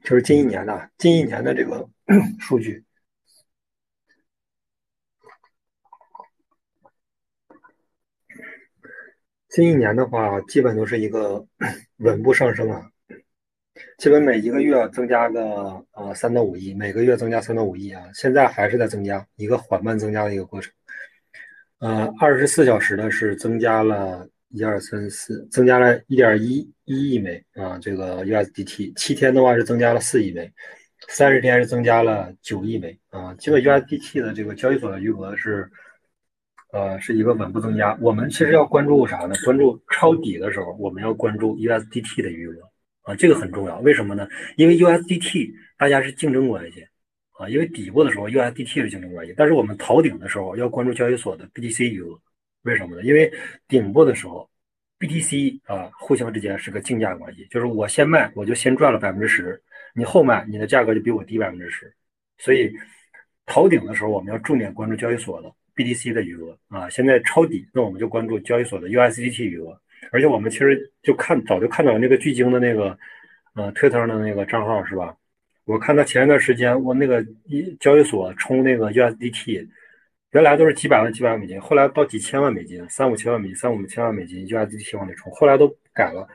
就是近一年的近一年的这个 数据，近一年的话，基本都是一个 稳步上升啊。基本每一个月增加个呃三到五亿，每个月增加三到五亿啊，现在还是在增加，一个缓慢增加的一个过程。呃，二十四小时的是增加了一二三四，增加了一点一一亿枚啊，这个 USDT。七天的话是增加了四亿枚，三十天是增加了九亿枚啊。基本 USDT 的这个交易所的余额是呃是一个稳步增加。我们其实要关注啥呢？关注抄底的时候，我们要关注 USDT 的余额。啊，这个很重要，为什么呢？因为 USDT 大家是竞争关系啊，因为底部的时候 USDT 是竞争关系，但是我们逃顶的时候要关注交易所的 BTC 余额，为什么呢？因为顶部的时候 BTC 啊互相之间是个竞价关系，就是我先卖我就先赚了百分之十，你后卖你的价格就比我低百分之十，所以逃顶的时候我们要重点关注交易所的 BTC 的余额啊，现在抄底那我们就关注交易所的 USDT 余额。而且我们其实就看早就看到那个巨鲸的那个，呃，推特上的那个账号是吧？我看他前一段时间我那个一交易所充那个 USDT，原来都是几百万几百万美金，后来到几千万美金，三五千万美金，三五千万美金 USDT 往里充，后来都改了，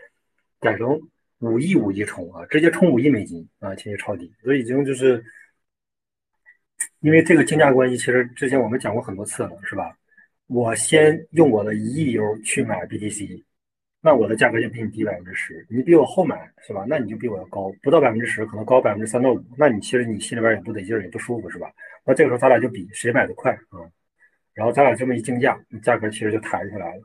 改成五亿五亿充啊，直接充五亿美金啊，进去抄底，所以已经就是因为这个竞价关系，其实之前我们讲过很多次了，是吧？我先用我的一亿 U 去买 BTC。那我的价格就比你低百分之十，你比我后买是吧？那你就比我要高，不到百分之十，可能高百分之三到五。那你其实你心里边也不得劲儿，也不舒服是吧？那这个时候咱俩就比谁买的快啊，然后咱俩这么一竞价，价格其实就弹出来了。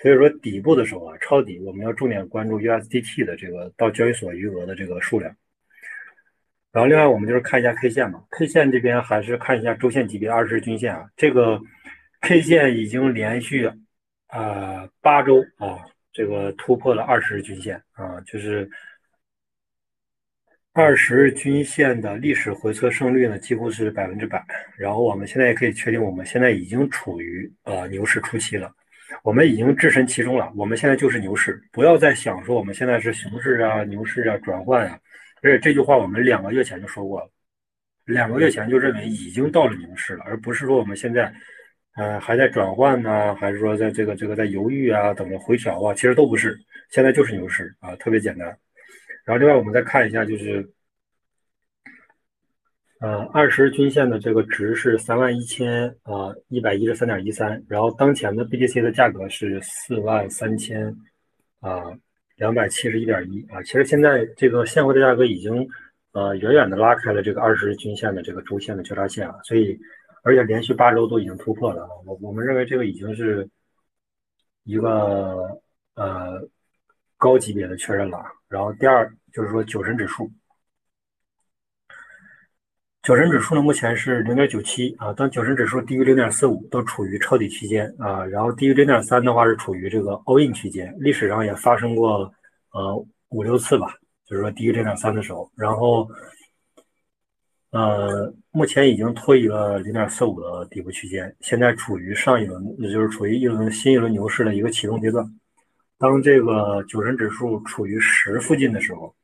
所以说底部的时候啊，抄底我们要重点关注 USDT 的这个到交易所余额的这个数量。然后另外我们就是看一下 K 线嘛，K 线这边还是看一下周线级别二十日均线啊，这个 K 线已经连续啊八周啊。这个突破了二十日均线啊，就是二十日均线的历史回测胜率呢，几乎是百分之百。然后我们现在也可以确定，我们现在已经处于呃牛市初期了，我们已经置身其中了。我们现在就是牛市，不要再想说我们现在是熊市啊、牛市啊、转换啊。而且这句话我们两个月前就说过了，两个月前就认为已经到了牛市了，而不是说我们现在。呃，还在转换呢，还是说在这个这个在犹豫啊，等着回调啊？其实都不是，现在就是牛市啊，特别简单。然后另外我们再看一下，就是呃，二十均线的这个值是三万一千啊一百一十三点一三，然后当前的 BTC 的价格是四万三千啊两百七十一点一啊。其实现在这个现货的价格已经呃远远的拉开了这个二十均线的这个周线的交叉线啊，所以而且连续八周都已经突破了，我我们认为这个已经是一个呃高级别的确认了。然后第二就是说九神指数。九神指数呢，目前是零点九七啊。当九神指数低于零点四五，都处于抄底区间啊。然后低于零点三的话，是处于这个 all in 区间。历史上也发生过呃五六次吧，就是说低于零点三的时候。然后呃，目前已经脱离了零点四五的底部区间，现在处于上一轮，也就是处于一轮新一轮牛市的一个启动阶段。当这个九神指数处于十附近的时候。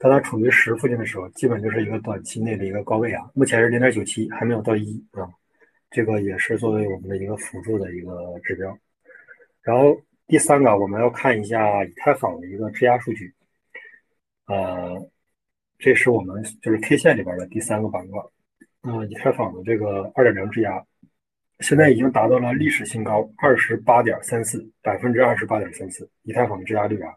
当它处于十附近的时候，基本就是一个短期内的一个高位啊。目前是零点九七，还没有到一啊。这个也是作为我们的一个辅助的一个指标。然后第三个，我们要看一下以太坊的一个质押数据。呃，这是我们就是 K 线里边的第三个板块。呃，以太坊的这个二点零质押，现在已经达到了历史新高，二十八点三四，百分之二十八点三四，以太坊的质押率啊。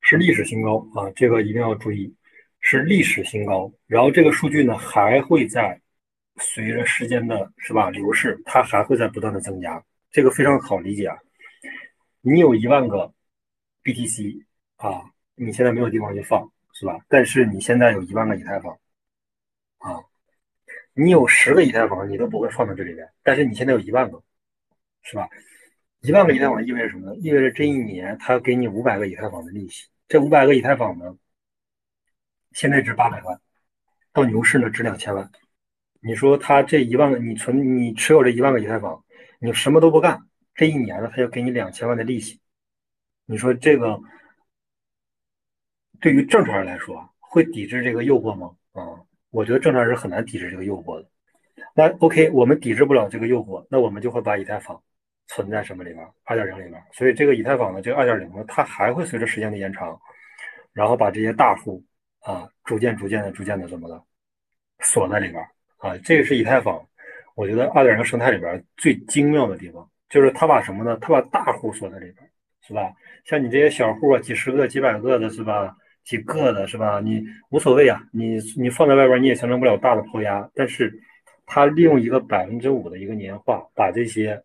是历史新高啊，这个一定要注意，是历史新高。然后这个数据呢，还会在随着时间的是吧流逝，它还会在不断的增加。这个非常好理解啊。你有一万个 BTC 啊，你现在没有地方去放是吧？但是你现在有一万个以太坊啊，你有十个以太坊，你都不会放到这里边，但是你现在有一万个，是吧？一万个以太坊意味着什么呢？意味着这一年他给你五百个以太坊的利息。这五百个以太坊呢，现在值八百万，到牛市呢值两千万。你说他这一万个，你存你持有这一万个以太坊，你什么都不干，这一年呢他就给你两千万的利息。你说这个对于正常人来说会抵制这个诱惑吗？啊，我觉得正常人是很难抵制这个诱惑的。那 OK，我们抵制不了这个诱惑，那我们就会把以太坊。存在什么里边？二点零里边，所以这个以太坊的这个二点零呢，它还会随着时间的延长，然后把这些大户啊，逐渐、逐渐的、逐渐的怎么的锁在里边啊？这个是以太坊，我觉得二点零生态里边最精妙的地方，就是它把什么呢？它把大户锁在里边，是吧？像你这些小户啊，几十个、几百个的，是吧？几个的，是吧？你无所谓啊，你你放在外边，你也形成不了大的抛压，但是它利用一个百分之五的一个年化，把这些。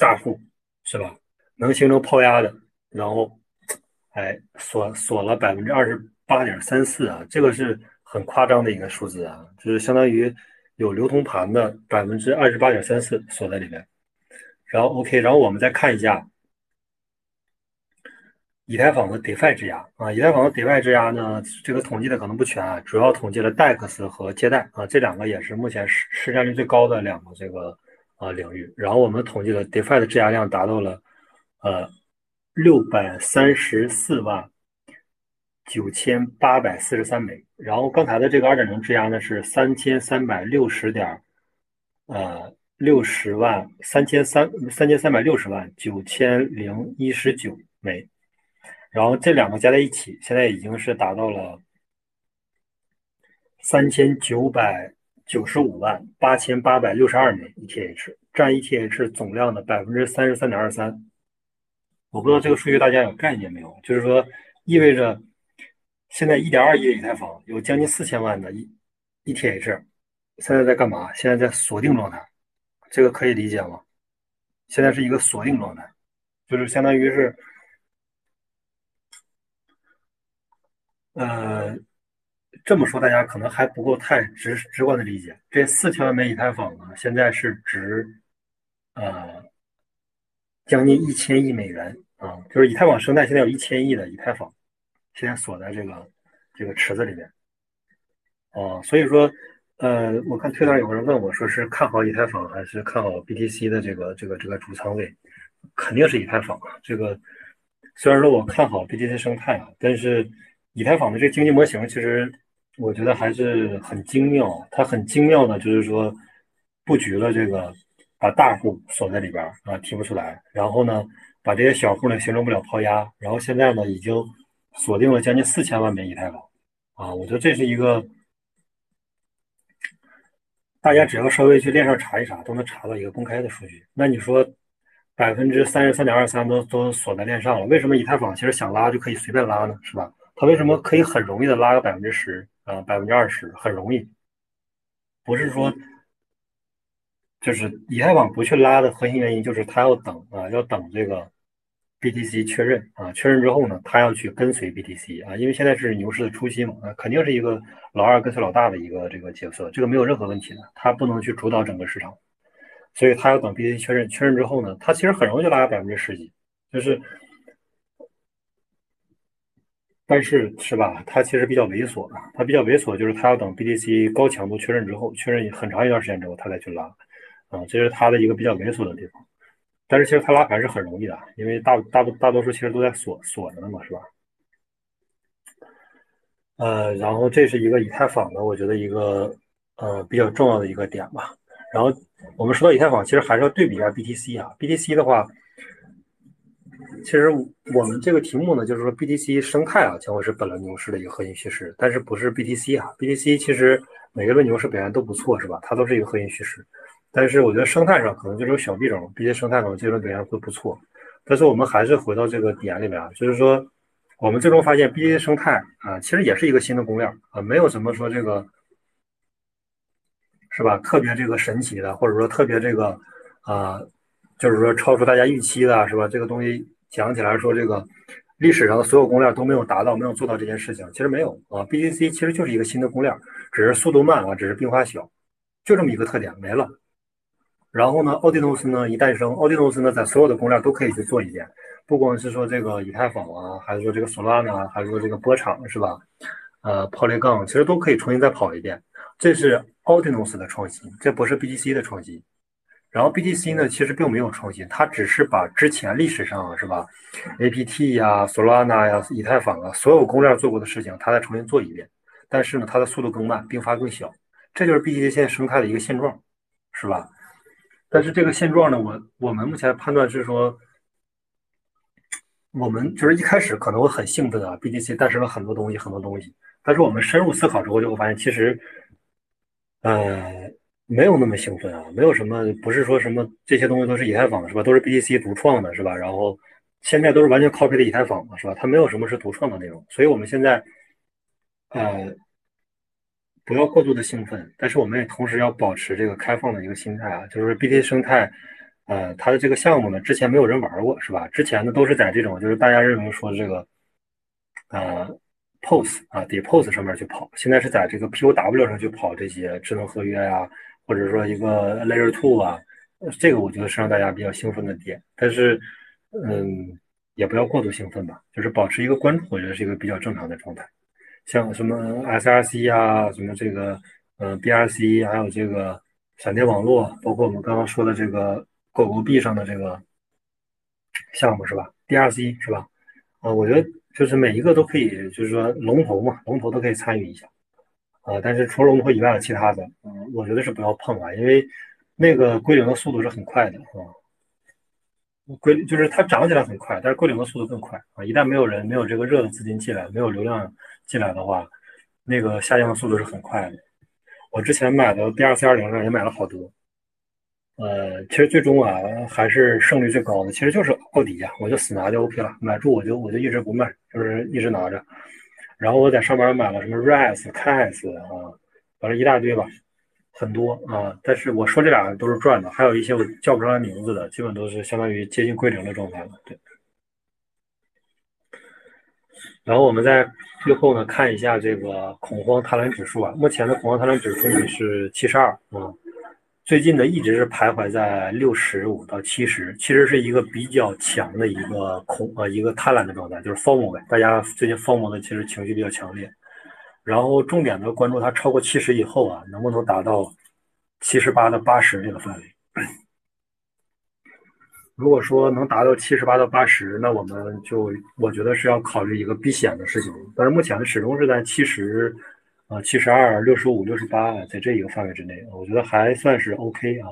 炸户是吧？能形成抛压的，然后，哎，锁锁了百分之二十八点三四啊，这个是很夸张的一个数字啊，就是相当于有流通盘的百分之二十八点三四锁在里面。然后 OK，然后我们再看一下以太坊的 DeFi 质押啊，以太坊的 DeFi 质押呢，这个统计的可能不全啊，主要统计了 DEX 和借贷啊，这两个也是目前市市占率最高的两个这个。啊，领域，然后我们统计了 DeFi 的质押量达到了，呃，六百三十四万九千八百四十三枚。然后刚才的这个二点零质押呢是三千三百六十点，呃，六十万三千三三千三百六十万九千零一十九枚。然后这两个加在一起，现在已经是达到了三千九百。九十五万八千八百六十二枚 ETH，占 ETH 总量的百分之三十三点二三。我不知道这个数据大家有概念没有？就是说，意味着现在一点二亿的以太坊有将近四千万的 ETH，现在在干嘛？现在在锁定状态，这个可以理解吗？现在是一个锁定状态，就是相当于是，呃。这么说，大家可能还不够太直直观的理解。这四千万枚以太坊呢，现在是值呃将近一千亿美元啊，就是以太坊生态现在有一千亿的以太坊，现在锁在这个这个池子里面。哦，所以说，呃，我看推特有人问我说是看好以太坊还是看好 BTC 的这个这个这个主仓位，肯定是以太坊啊。这个虽然说我看好 BTC 生态啊，但是以太坊的这个经济模型其实。我觉得还是很精妙，它很精妙的，就是说布局了这个，把大户锁在里边啊，提不出来，然后呢，把这些小户呢形成不了抛压，然后现在呢，已经锁定了将近四千万枚以太坊啊！我觉得这是一个大家只要稍微去链上查一查，都能查到一个公开的数据。那你说百分之三十三点二三都都锁在链上了，为什么以太坊其实想拉就可以随便拉呢？是吧？它为什么可以很容易的拉个百分之十啊，百分之二十，很容易？不是说就是以太坊不去拉的核心原因，就是它要等啊，要等这个。BTC 确认啊，确认之后呢，他要去跟随 BTC 啊，因为现在是牛市的初期嘛，啊，肯定是一个老二跟随老大的一个这个角色，这个没有任何问题的，他不能去主导整个市场，所以他要等 BTC 确认，确认之后呢，他其实很容易就拉百分之十几，就是，但是是吧？他其实比较猥琐的，他比较猥琐，就是他要等 BTC 高强度确认之后，确认很长一段时间之后，他再去拉，啊，这是他的一个比较猥琐的地方。但是其实它拉盘是很容易的，因为大大多大多数其实都在锁锁着呢嘛，是吧？呃，然后这是一个以太坊的，我觉得一个呃比较重要的一个点吧。然后我们说到以太坊，其实还是要对比一下 BTC 啊。BTC 的话，其实我们这个题目呢，就是说 BTC 生态啊将会是本轮牛市的一个核心趋势，但是不是 BTC 啊？BTC 其实每个轮牛市表现都不错，是吧？它都是一个核心趋势。但是我觉得生态上可能就是小币种，毕竟生态可能这轮表现会不错。但是我们还是回到这个点里面啊，就是说我们最终发现 b t 生态啊，其实也是一个新的公链啊，没有什么说这个是吧？特别这个神奇的，或者说特别这个啊，就是说超出大家预期的，是吧？这个东西讲起来说，这个历史上的所有公链都没有达到，没有做到这件事情，其实没有啊。BTC 其实就是一个新的公链，只是速度慢啊，只是并发小，就这么一个特点，没了。然后呢，奥蒂诺斯呢一诞生，奥蒂诺斯呢在所有的公链都可以去做一遍，不光是说这个以太坊啊，还是说这个索拉纳，还是说这个波场是吧？呃，Polygon 其实都可以重新再跑一遍。这是奥蒂诺斯的创新，这不是 BTC 的创新。然后 BTC 呢其实并没有创新，它只是把之前历史上是吧，APT 呀、Solana 呀、以太坊啊所有公链做过的事情，它再重新做一遍。但是呢，它的速度更慢，并发更小，这就是 BTC 现在生态的一个现状，是吧？但是这个现状呢，我我们目前判断是说，我们就是一开始可能会很兴奋啊，BTC 诞生了很多东西，很多东西。但是我们深入思考之后，就会发现其实，呃，没有那么兴奋啊，没有什么，不是说什么这些东西都是以太坊是吧？都是 BTC 独创的是吧？然后现在都是完全 copy 的以太坊嘛是吧？它没有什么是独创的内容，所以我们现在，呃。不要过度的兴奋，但是我们也同时要保持这个开放的一个心态啊，就是 BTC 生态，呃，它的这个项目呢，之前没有人玩过，是吧？之前呢都是在这种就是大家认为说这个，呃，POS 啊，DePOS 上面去跑，现在是在这个 POW 上去跑这些智能合约呀，或者说一个 Layer Two 啊，这个我觉得是让大家比较兴奋的点，但是，嗯，也不要过度兴奋吧，就是保持一个关注，我觉得是一个比较正常的状态。像什么 SRC 啊，什么这个，呃，BRC，还有这个闪电网络，包括我们刚刚说的这个狗狗币上的这个项目是吧？DRC 是吧？啊，我觉得就是每一个都可以，就是说龙头嘛，龙头都可以参与一下啊。但是除了龙头以外的其他的，嗯，我觉得是不要碰啊，因为那个归零的速度是很快的啊。归就是它涨起来很快，但是归零的速度更快啊。一旦没有人，没有这个热的资金进来，没有流量。进来的话，那个下降的速度是很快的。我之前买的 B 二 C 二零上也买了好多，呃，其实最终啊还是胜率最高的，其实就是奥迪呀，我就死拿就 OK 了，买住我就我就一直不卖，就是一直拿着。然后我在上面买了什么 Rise、Cas 啊，反正一大堆吧，很多啊。但是我说这俩都是赚的，还有一些我叫不上来名字的，基本都是相当于接近归零的状态了，对。然后我们在最后呢看一下这个恐慌贪婪指数啊，目前的恐慌贪婪指数是七十二啊，最近呢一直是徘徊在六十五到七十，其实是一个比较强的一个恐呃一个贪婪的状态，就是 form 呗，大家最近 form 的其实情绪比较强烈，然后重点的关注它超过七十以后啊，能不能达到七十八到八十这个范围。如果说能达到七十八到八十，那我们就我觉得是要考虑一个避险的事情。但是目前始终是在七十，啊七十二、六十五、六十八，在这一个范围之内，我觉得还算是 OK 啊，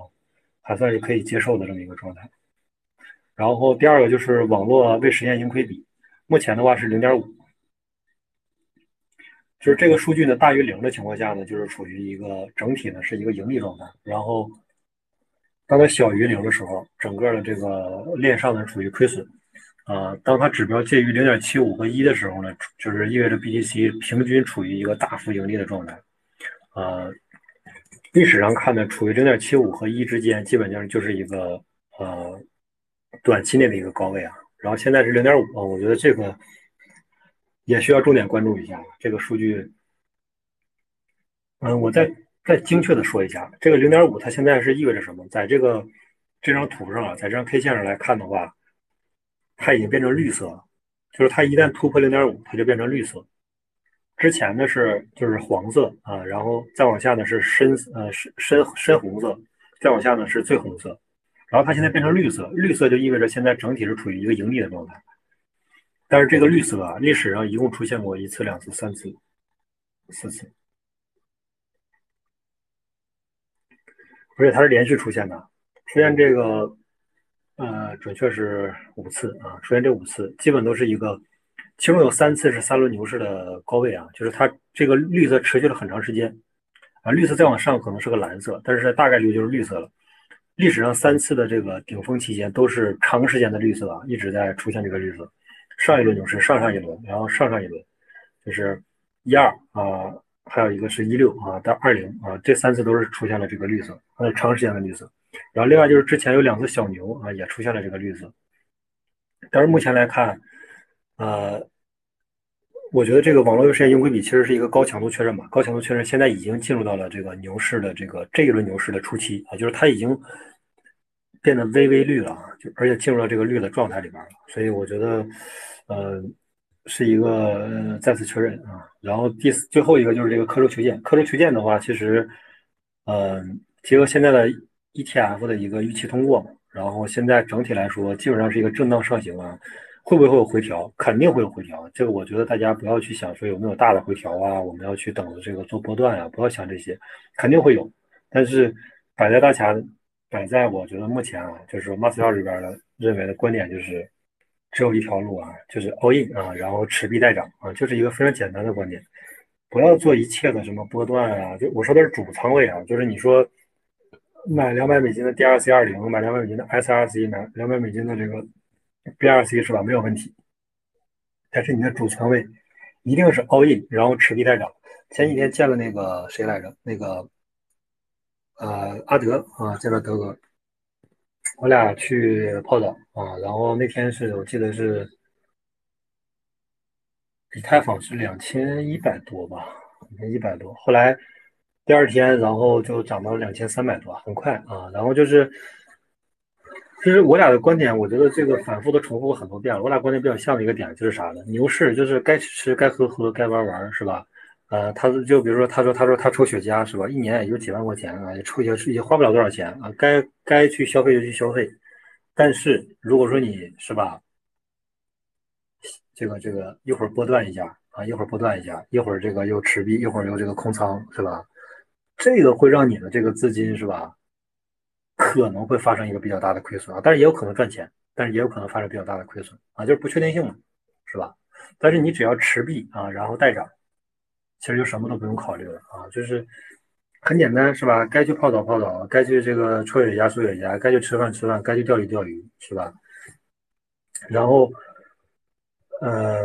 还算是可以接受的这么一个状态。然后第二个就是网络未实现盈亏比，目前的话是零点五，就是这个数据呢大于零的情况下呢，就是处于一个整体呢是一个盈利状态。然后，当它小于零的时候，整个的这个链上呢处于亏损。呃，当它指标介于零点七五和一的时候呢，就是意味着 BTC 平均处于一个大幅盈利的状态。呃，历史上看呢，处于零点七五和一之间，基本上就是一个呃短期内的一个高位啊。然后现在是零点五啊，我觉得这个也需要重点关注一下这个数据。嗯，我再再精确的说一下，这个零点五它现在是意味着什么？在这个这张图上啊，在这张 K 线上来看的话。它已经变成绿色了，就是它一旦突破零点五，它就变成绿色。之前呢是就是黄色啊，然后再往下呢是深呃深深深红色，再往下呢是最红色，然后它现在变成绿色，绿色就意味着现在整体是处于一个盈利的状态。但是这个绿色啊，历史上一共出现过一次、两次、三次、四次，而且它是连续出现的，出现这个。呃，准确是五次啊，出现这五次，基本都是一个，其中有三次是三轮牛市的高位啊，就是它这个绿色持续了很长时间，啊，绿色再往上可能是个蓝色，但是大概率就是绿色了。历史上三次的这个顶峰期间都是长时间的绿色啊，一直在出现这个绿色。上一轮牛市，上上一轮，然后上上一轮，就是一二啊，还有一个是一六啊到二零啊，这三次都是出现了这个绿色，呃，长时间的绿色。然后另外就是之前有两次小牛啊，也出现了这个绿色。但是目前来看，呃，我觉得这个网络优实现盈亏比其实是一个高强度确认吧。高强度确认现在已经进入到了这个牛市的这个这一轮牛市的初期啊，就是它已经变得微微绿了啊，就而且进入到这个绿的状态里边了。所以我觉得，呃，是一个再次确认啊。然后第四最后一个就是这个刻舟求剑。刻舟求剑的话，其实，嗯，结合现在的。ETF 的一个预期通过，然后现在整体来说基本上是一个震荡上行啊，会不会有回调？肯定会有回调。这个我觉得大家不要去想说有没有大的回调啊，我们要去等着这个做波段啊，不要想这些，肯定会有。但是摆在大前，摆在我觉得目前啊，就是 m a s t 里边的认为的观点就是只有一条路啊，就是 all in 啊，然后持币待涨啊，就是一个非常简单的观点，不要做一切的什么波段啊，就我说的是主仓位啊，就是你说。买两百美金的 DRC 二零，买两百美金的 SRC，买两百美金的这个 BRC 是吧？没有问题。但是你的主仓位一定是 all in，然后持币待涨。前几天见了那个谁来着？那个呃阿德啊，见了德哥，我俩去泡澡啊。然后那天是我记得是以太坊是两千一百多吧，两千一百多。后来。第二天，然后就涨到了两千三百多，很快啊。然后就是，其实我俩的观点，我觉得这个反复的重复过很多遍了。我俩观点比较像的一个点就是啥呢？牛市就是该吃吃该喝喝，该玩玩，是吧？呃，他就比如说，他说他说他抽雪茄是吧？一年也就几万块钱啊，也抽也也花不了多少钱啊。该该去消费就去消费。但是如果说你是吧，这个这个一会儿波段一下啊，一会儿波段一下，一会儿这个又持币，一会儿又这个空仓，是吧？这个会让你的这个资金是吧，可能会发生一个比较大的亏损啊，但是也有可能赚钱，但是也有可能发生比较大的亏损啊，就是不确定性嘛，是吧？但是你只要持币啊，然后待涨，其实就什么都不用考虑了啊，就是很简单是吧？该去泡澡泡澡，该去这个抽雪茄抽雪茄，该去吃饭吃饭，该去钓鱼钓鱼，是吧？然后，呃，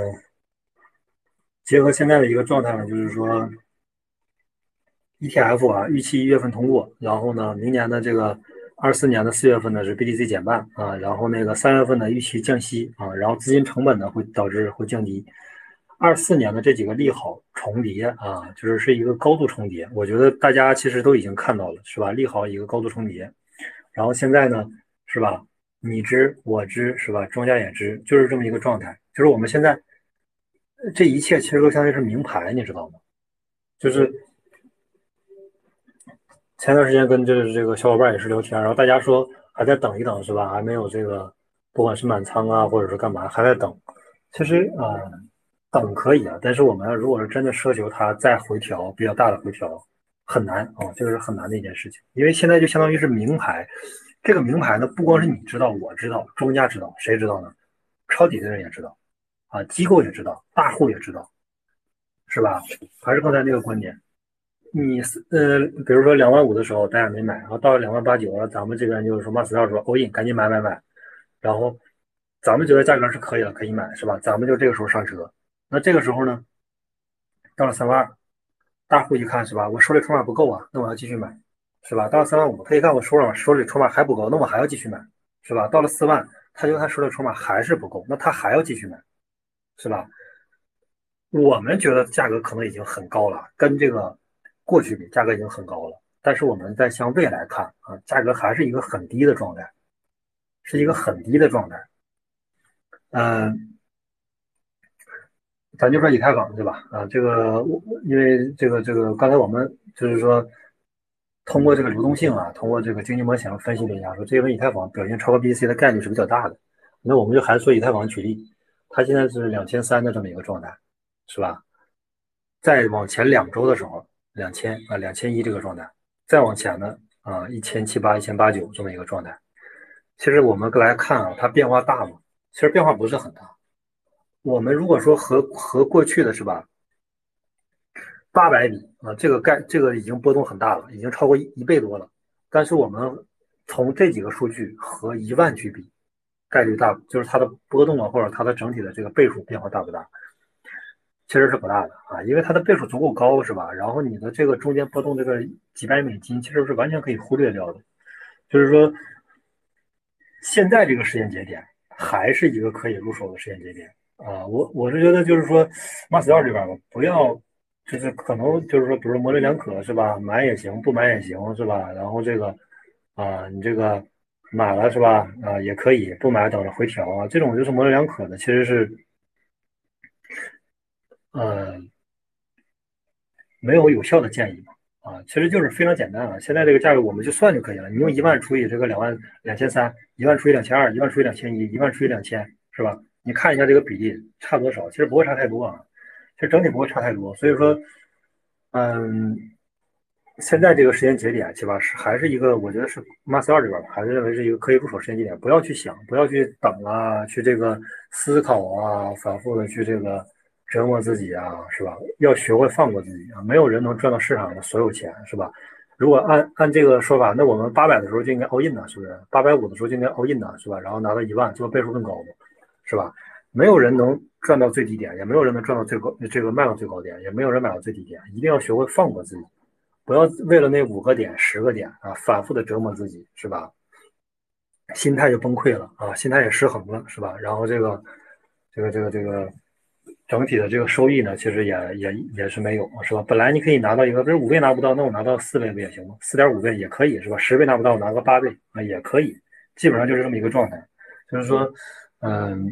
结合现在的一个状态呢，就是说。ETF 啊，预期一月份通过，然后呢，明年的这个二四年的四月份呢是 BTC 减半啊，然后那个三月份呢预期降息啊，然后资金成本呢会导致会降低，二四年的这几个利好重叠啊，就是是一个高度重叠，我觉得大家其实都已经看到了，是吧？利好一个高度重叠，然后现在呢，是吧？你知我知，是吧？庄家也知，就是这么一个状态，就是我们现在这一切其实都相当于是明牌，你知道吗？就是。前段时间跟这这个小伙伴也是聊天，然后大家说还在等一等，是吧？还没有这个，不管是满仓啊，或者是干嘛，还在等。其实啊，等可以啊，但是我们如果是真的奢求它再回调比较大的回调，很难啊，这个是很难的一件事情。因为现在就相当于是名牌，这个名牌呢，不光是你知道，我知道，庄家知道，谁知道呢？抄底的人也知道，啊，机构也知道，大户也知道。是吧？还是刚才那个观点，你呃，比如说两万五的时候大家没买，然后到了两万八九了，咱们这边就是说马斯道说 all in，赶紧买买买，然后咱们觉得价格是可以了，可以买，是吧？咱们就这个时候上车。那这个时候呢，到了三万二，大户一看是吧，我手里筹码不够啊，那我要继续买，是吧？到了三万五，他一看我手上手里筹码还不够，那我还要继续买，是吧？到了四万，他就他手里筹码还是不够，那他还要继续买，是吧？我们觉得价格可能已经很高了，跟这个过去比，价格已经很高了。但是我们在向未来看啊，价格还是一个很低的状态，是一个很低的状态。嗯，咱就说以太坊对吧？啊，这个因为这个这个刚才我们就是说通过这个流动性啊，通过这个经济模型分析了一下，说这轮以太坊表现超过 BTC 的概率是比较大的。那我们就还是说以太坊举例，它现在是两千三的这么一个状态。是吧？再往前两周的时候，两千啊，两千一这个状态，再往前呢啊，一千七八、一千八九这么一个状态。其实我们来看啊，它变化大吗？其实变化不是很大。我们如果说和和过去的是吧，八百米啊，这个概这个已经波动很大了，已经超过一一倍多了。但是我们从这几个数据和一万去比，概率大，就是它的波动啊，或者它的整体的这个倍数变化大不大？其实是不大的啊，因为它的倍数足够高，是吧？然后你的这个中间波动这个几百美金，其实是完全可以忽略掉的。就是说，现在这个时间节点还是一个可以入手的时间节点啊。我我是觉得，就是说，马斯道这边吧，不要就是可能就是说，比如模棱两可，是吧？买也行，不买也行，是吧？然后这个啊，你这个买了是吧？啊，也可以不买，等着回调啊。这种就是模棱两可的，其实是。呃，没有有效的建议嘛？啊，其实就是非常简单啊。现在这个价格我们就算就可以了。你用一万除以这个两万两千三，一万除以两千二，一万除以两千一，一万除以两千，是吧？你看一下这个比例差多少？其实不会差太多啊。其实整体不会差太多。所以说，嗯，现在这个时间节点，是吧？是还是一个，我觉得是 Mas 二这边还是认为是一个可以入手时间节点。不要去想，不要去等啊，去这个思考啊，反复的去这个。折磨自己啊，是吧？要学会放过自己啊！没有人能赚到市场的所有钱，是吧？如果按按这个说法，那我们八百的时候就应该 all in 呢，是不是？八百五的时候就应该 all in 呢，是吧？然后拿到一万，这个倍数更高嘛，是吧？没有人能赚到最低点，也没有人能赚到最高，这个卖到最高点，也没有人买到最低点。一定要学会放过自己，不要为了那五个点、十个点啊，反复的折磨自己，是吧？心态就崩溃了啊，心态也失衡了，是吧？然后这个，这个，这个，这个。整体的这个收益呢，其实也也也是没有，是吧？本来你可以拿到一个，不是五倍拿不到，那我拿到四倍不也行吗？四点五倍也可以，是吧？十倍拿不到，我拿个八倍啊也可以，基本上就是这么一个状态。就是说，嗯，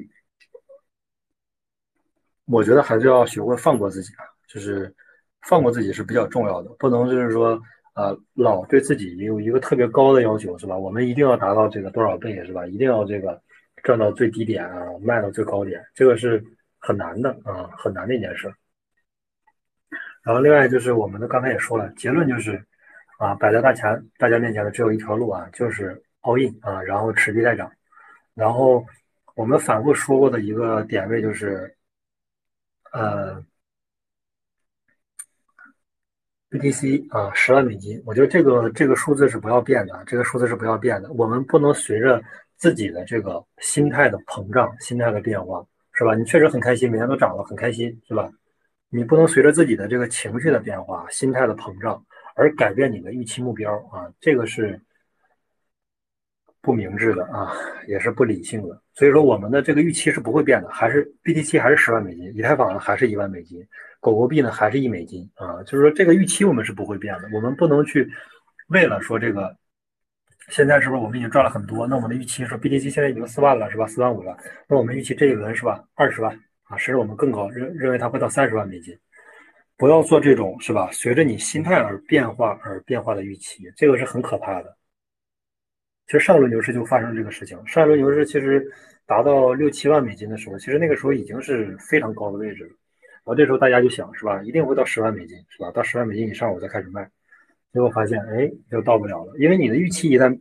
我觉得还是要学会放过自己啊，就是放过自己是比较重要的，不能就是说，呃，老对自己有一个特别高的要求，是吧？我们一定要达到这个多少倍，是吧？一定要这个赚到最低点啊，卖到最高点，这个是。很难的啊，很难的一件事。然后另外就是我们的刚才也说了，结论就是啊，摆在大前大家面前的只有一条路啊，就是 all in 啊，然后持币待涨。然后我们反复说过的一个点位就是呃 BTC 啊，十万美金。我觉得这个这个数字是不要变的，这个数字是不要变的。我们不能随着自己的这个心态的膨胀、心态的变化。是吧？你确实很开心，每天都涨了，很开心，是吧？你不能随着自己的这个情绪的变化、心态的膨胀而改变你的预期目标啊，这个是不明智的啊，也是不理性的。所以说，我们的这个预期是不会变的，还是 BTC 还是十万美金，以太坊呢还是一万美金，狗狗币呢还是一美金啊，就是说这个预期我们是不会变的，我们不能去为了说这个。现在是不是我们已经赚了很多？那我们的预期说 BTC 现在已经四万了，是吧？四万五了。那我们预期这一轮是吧？二十万啊，甚至我们更高，认认为它会到三十万美金。不要做这种是吧？随着你心态而变化而变化的预期，这个是很可怕的。其实上轮牛市就发生这个事情。上一轮牛市其实达到六七万美金的时候，其实那个时候已经是非常高的位置了。然后这时候大家就想是吧？一定会到十万美金是吧？到十万美金以上我再开始卖。结果发现，哎，就到不了了，因为你的预期一旦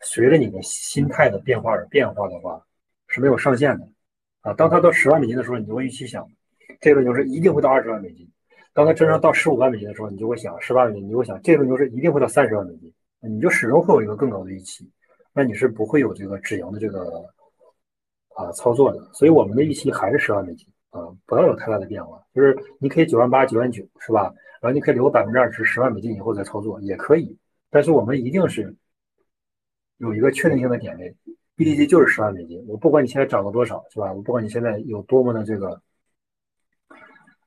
随着你的心态的变化而变化的话，是没有上限的啊。当它到十万美金的时候，你就会预期想，这轮牛市一定会到二十万美金。当它真正到十五万美金的时候，你就会想十八万美金，你就会想这轮牛市一定会到三十万美金，你就始终会有一个更高的预期，那你是不会有这个止盈的这个啊操作的。所以我们的预期还是十万美金啊，不要有太大的变化。就是你可以九万八、九万九，是吧？然后你可以留百分之二十，十万美金以后再操作也可以。但是我们一定是有一个确定性的点位，BTC 就是十万美金。我不管你现在涨了多少，是吧？我不管你现在有多么的这个。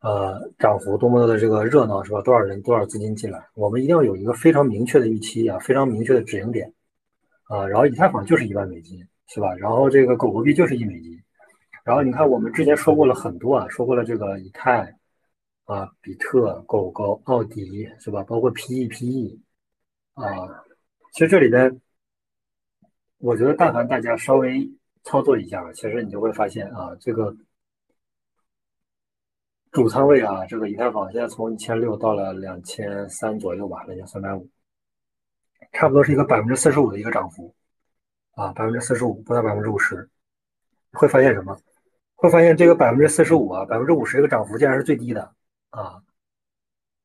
呃，涨幅多么的这个热闹是吧？多少人多少资金进来？我们一定要有一个非常明确的预期啊，非常明确的止盈点啊。然后以太坊就是一万美金是吧？然后这个狗狗币就是一美金。然后你看我们之前说过了很多啊，说过了这个以太啊、比特、狗狗、奥迪是吧？包括 PE、PE 啊。其实这里边，我觉得但凡大家稍微操作一下，其实你就会发现啊，这个。主仓位啊，这个以太坊现在从一千六到了两千三左右吧，两千三百五，差不多是一个百分之四十五的一个涨幅啊，百分之四十五不到百分之五十，会发现什么？会发现这个百分之四十五啊，百分之五十这个涨幅竟然是最低的啊！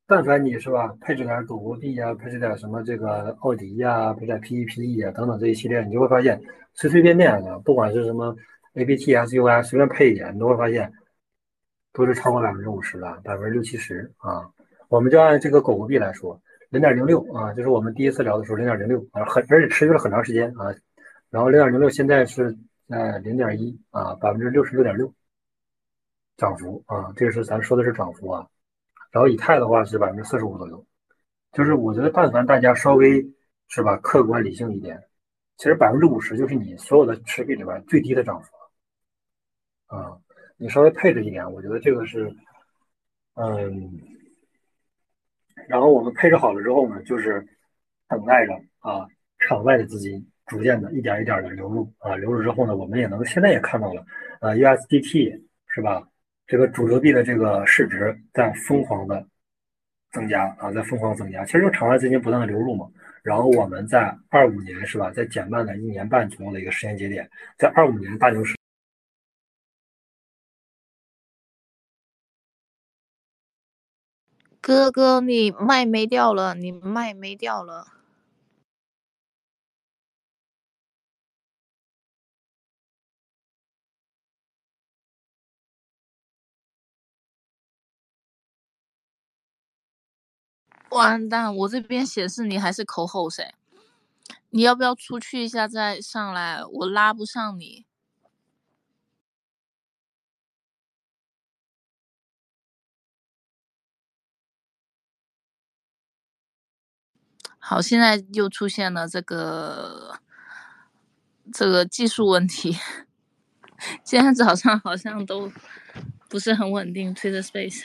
但凡你是吧，配置点狗狗币啊，配置点什么这个奥迪呀，配置点 PEPE 啊等等这一系列，你就会发现随随便便的，不管是什么 ABT、SUI，随便配一点，你都会发现。都是超过百分之五十的，百分之六七十啊。我们就按这个狗狗币来说，零点零六啊，就是我们第一次聊的时候零点零六啊，很而且持续了很长时间啊。然后零点零六现在是在零点一啊，百分之六十六点六涨幅啊，这个是咱说的是涨幅啊。然后以太的话是百分之四十五左右，就是我觉得但凡大家稍微是吧客观理性一点，其实百分之五十就是你所有的持币里边最低的涨幅啊。你稍微配置一点，我觉得这个是，嗯，然后我们配置好了之后呢，就是等待着啊，场外的资金逐渐的一点一点的流入啊，流入之后呢，我们也能现在也看到了，呃，USDT 是吧？这个主流币的这个市值在疯狂的增加啊，在疯狂增加。其实就场外资金不断的流入嘛，然后我们在二五年是吧，在减慢的一年半左右的一个时间节点，在二五年大牛市。哥哥，你麦没掉了，你麦没掉了。完蛋，我这边显示你还是口吼谁？你要不要出去一下再上来？我拉不上你。好，现在又出现了这个这个技术问题。今天早上好像都不是很稳定，Twitter Space。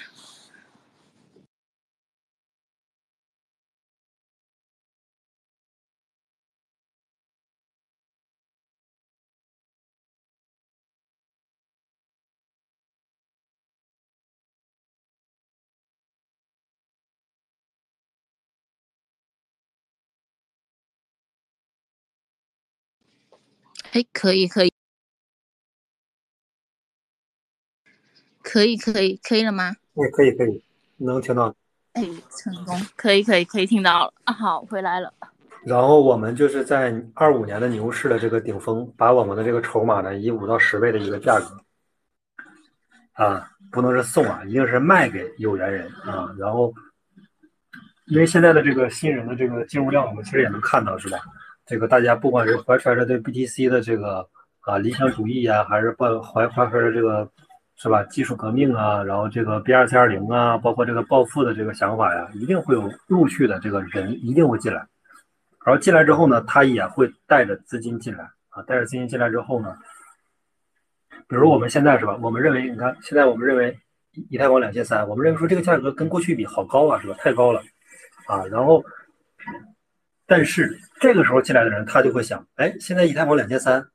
哎，可以，可以，可以，可以，可以了吗？哎，可以，可以，能听到。哎，成功，可以，可以，可以听到了。啊，好，回来了。然后我们就是在二五年的牛市的这个顶峰，把我们的这个筹码呢，以五到十倍的一个价格，啊，不能是送啊，一定是卖给有缘人啊。然后，因为现在的这个新人的这个进入量，我们其实也能看到，是吧？这个大家不管是怀揣着对 BTC 的这个啊理想主义呀，还是抱怀怀揣着这个是吧技术革命啊，然后这个 B 二七二零啊，包括这个暴富的这个想法呀，一定会有陆续的这个人一定会进来。然后进来之后呢，他也会带着资金进来啊，带着资金进来之后呢，比如我们现在是吧，我们认为你看现在我们认为以太坊两千三，我们认为说这个价格跟过去比好高啊，是吧？太高了啊，然后。但是这个时候进来的人，他就会想，哎，现在以太坊两千三，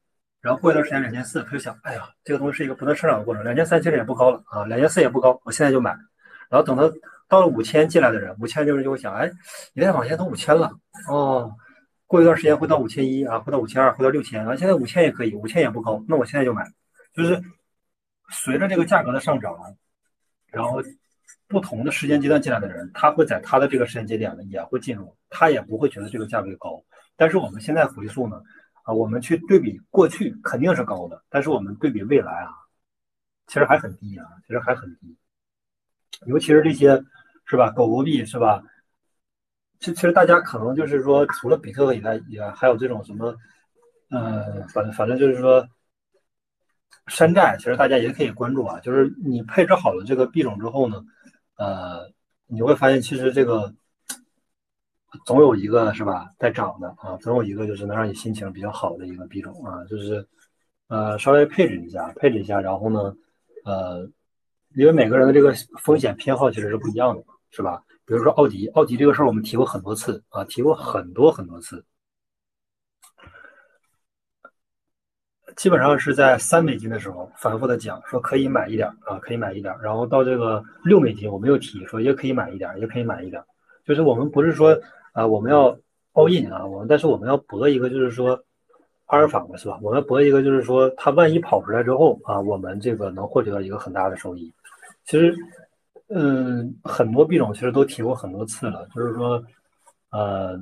然后过一段时间两千四，他就想，哎呀，这个东西是一个不断上涨的过程，两千三其实也不高了啊，两千四也不高，我现在就买。然后等到到了五千进来的人，五千就是就会想，哎，以太坊现在都五千了，哦，过一段时间会到五千一啊，会到五千二，会到六千啊，现在五千也可以，五千也不高，那我现在就买。就是随着这个价格的上涨，然后不同的时间阶段进来的人，他会在他的这个时间节点呢也会进入，他也不会觉得这个价位高。但是我们现在回溯呢，啊，我们去对比过去肯定是高的，但是我们对比未来啊，其实还很低啊，其实还很低。尤其是这些是吧，狗狗币是吧？其其实大家可能就是说，除了比特币以外，也还有这种什么，呃，反反正就是说。山寨其实大家也可以关注啊，就是你配置好了这个币种之后呢，呃，你会发现其实这个总有一个是吧在涨的啊，总有一个就是能让你心情比较好的一个币种啊，就是呃稍微配置一下，配置一下，然后呢，呃，因为每个人的这个风险偏好其实是不一样的，是吧？比如说奥迪，奥迪这个事儿我们提过很多次啊，提过很多很多次。基本上是在三美金的时候反复的讲说可以买一点啊，可以买一点，然后到这个六美金我没有提说也可以买一点，也可以买一点，就是我们不是说啊我们要 all in 啊，我们但是我们要博一个就是说阿尔法嘛是吧？我们要博一个就是说它万一跑出来之后啊，我们这个能获取到一个很大的收益。其实嗯很多币种其实都提过很多次了，就是说呃。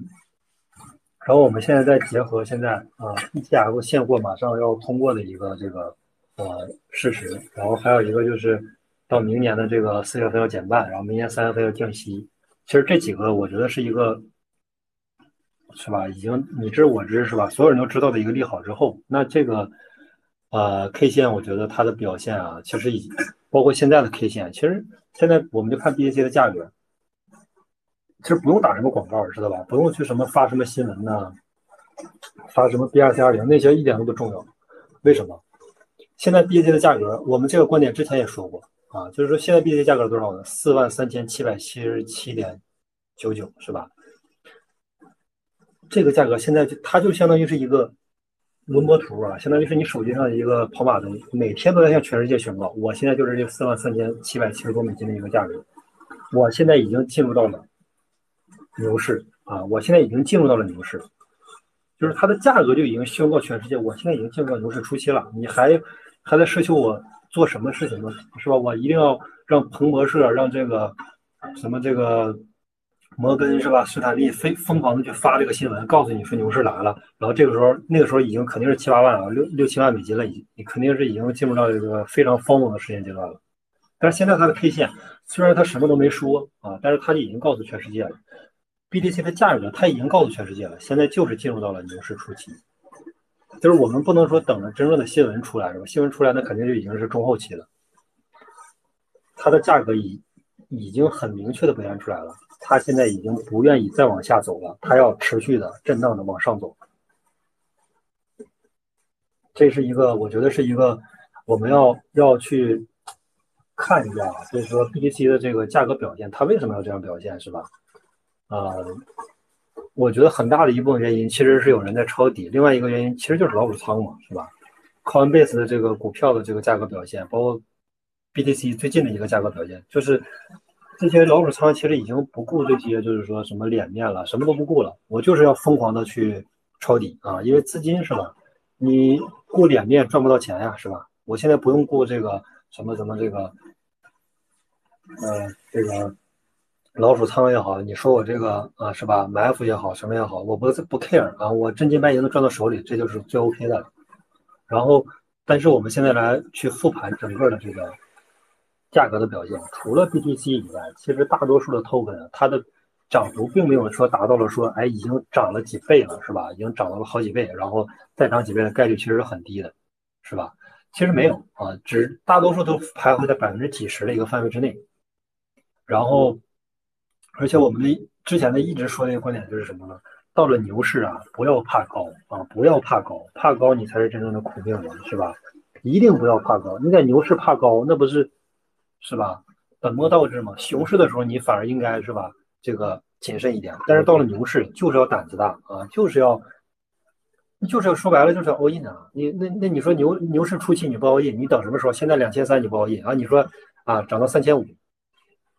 然后我们现在再结合现在啊，ETF 现货马上要通过的一个这个呃事实，然后还有一个就是到明年的这个四月份要减半，然后明年三月份要降息。其实这几个我觉得是一个是吧？已经你知我知是吧？所有人都知道的一个利好之后，那这个呃 K 线我觉得它的表现啊，其实已包括现在的 K 线，其实现在我们就看 BTC 的价格。其实不用打什么广告，知道吧？不用去什么发什么新闻呐，发什么 B 二 C 二零那些一点都不重要。为什么？现在 BTC 的价格，我们这个观点之前也说过啊，就是说现在 BTC 价格多少呢？四万三千七百七十七点九九，是吧？这个价格现在就它就相当于是一个轮播图啊，相当于是你手机上的一个跑马灯，每天都在向全世界宣告，我现在就是这四万三千七百七十多美金的一个价格，我现在已经进入到了。牛市啊！我现在已经进入到了牛市，就是它的价格就已经宣告全世界，我现在已经进入到牛市初期了。你还还在奢求我做什么事情呢？是吧？我一定要让彭博社、让这个什么这个摩根是吧？斯坦利非疯狂的去发这个新闻，告诉你说牛市来了。然后这个时候，那个时候已经肯定是七八万啊，六六七万美金了，已你肯定是已经进入到一个非常疯狂的时间阶段了。但是现在它的 K 线虽然它什么都没说啊，但是它就已经告诉全世界了。BTC 的价格，它已经告诉全世界了，现在就是进入到了牛市初期，就是我们不能说等着真正的新闻出来是吧？新闻出来那肯定就已经是中后期了。它的价格已已经很明确的表现出来了，它现在已经不愿意再往下走了，它要持续的震荡的往上走。这是一个，我觉得是一个我们要要去看一下，就是说 BTC 的这个价格表现，它为什么要这样表现，是吧？呃，我觉得很大的一部分原因其实是有人在抄底，另外一个原因其实就是老鼠仓嘛，是吧？Coinbase 的这个股票的这个价格表现，包括 BTC 最近的一个价格表现，就是这些老鼠仓其实已经不顾这些，就是说什么脸面了，什么都不顾了，我就是要疯狂的去抄底啊，因为资金是吧？你顾脸面赚不到钱呀，是吧？我现在不用顾这个什么什么这个，呃，这个。老鼠仓也好，你说我这个啊是吧？埋伏也好，什么也好，我不不 care 啊，我真金白银的赚到手里，这就是最 OK 的。然后，但是我们现在来去复盘整个的这个价格的表现，除了 BTC 以外，其实大多数的 token 它的涨幅并没有说达到了说哎已经涨了几倍了，是吧？已经涨到了好几倍，然后再涨几倍的概率其实是很低的，是吧？其实没有啊，只大多数都徘徊在百分之几十的一个范围之内，然后。而且我们的之前的一直说的一个观点就是什么呢？到了牛市啊，不要怕高啊，不要怕高，怕高你才是真正的苦命人，是吧？一定不要怕高。你在牛市怕高，那不是是吧？本末倒置嘛。熊市的时候你反而应该是吧？这个谨慎一点。但是到了牛市，就是要胆子大啊，就是要，就是要说白了就是要 all in 啊。你那那你说牛牛市初期你不 all in，你等什么时候？现在两千三你不 all in 啊？你说啊涨到三千五。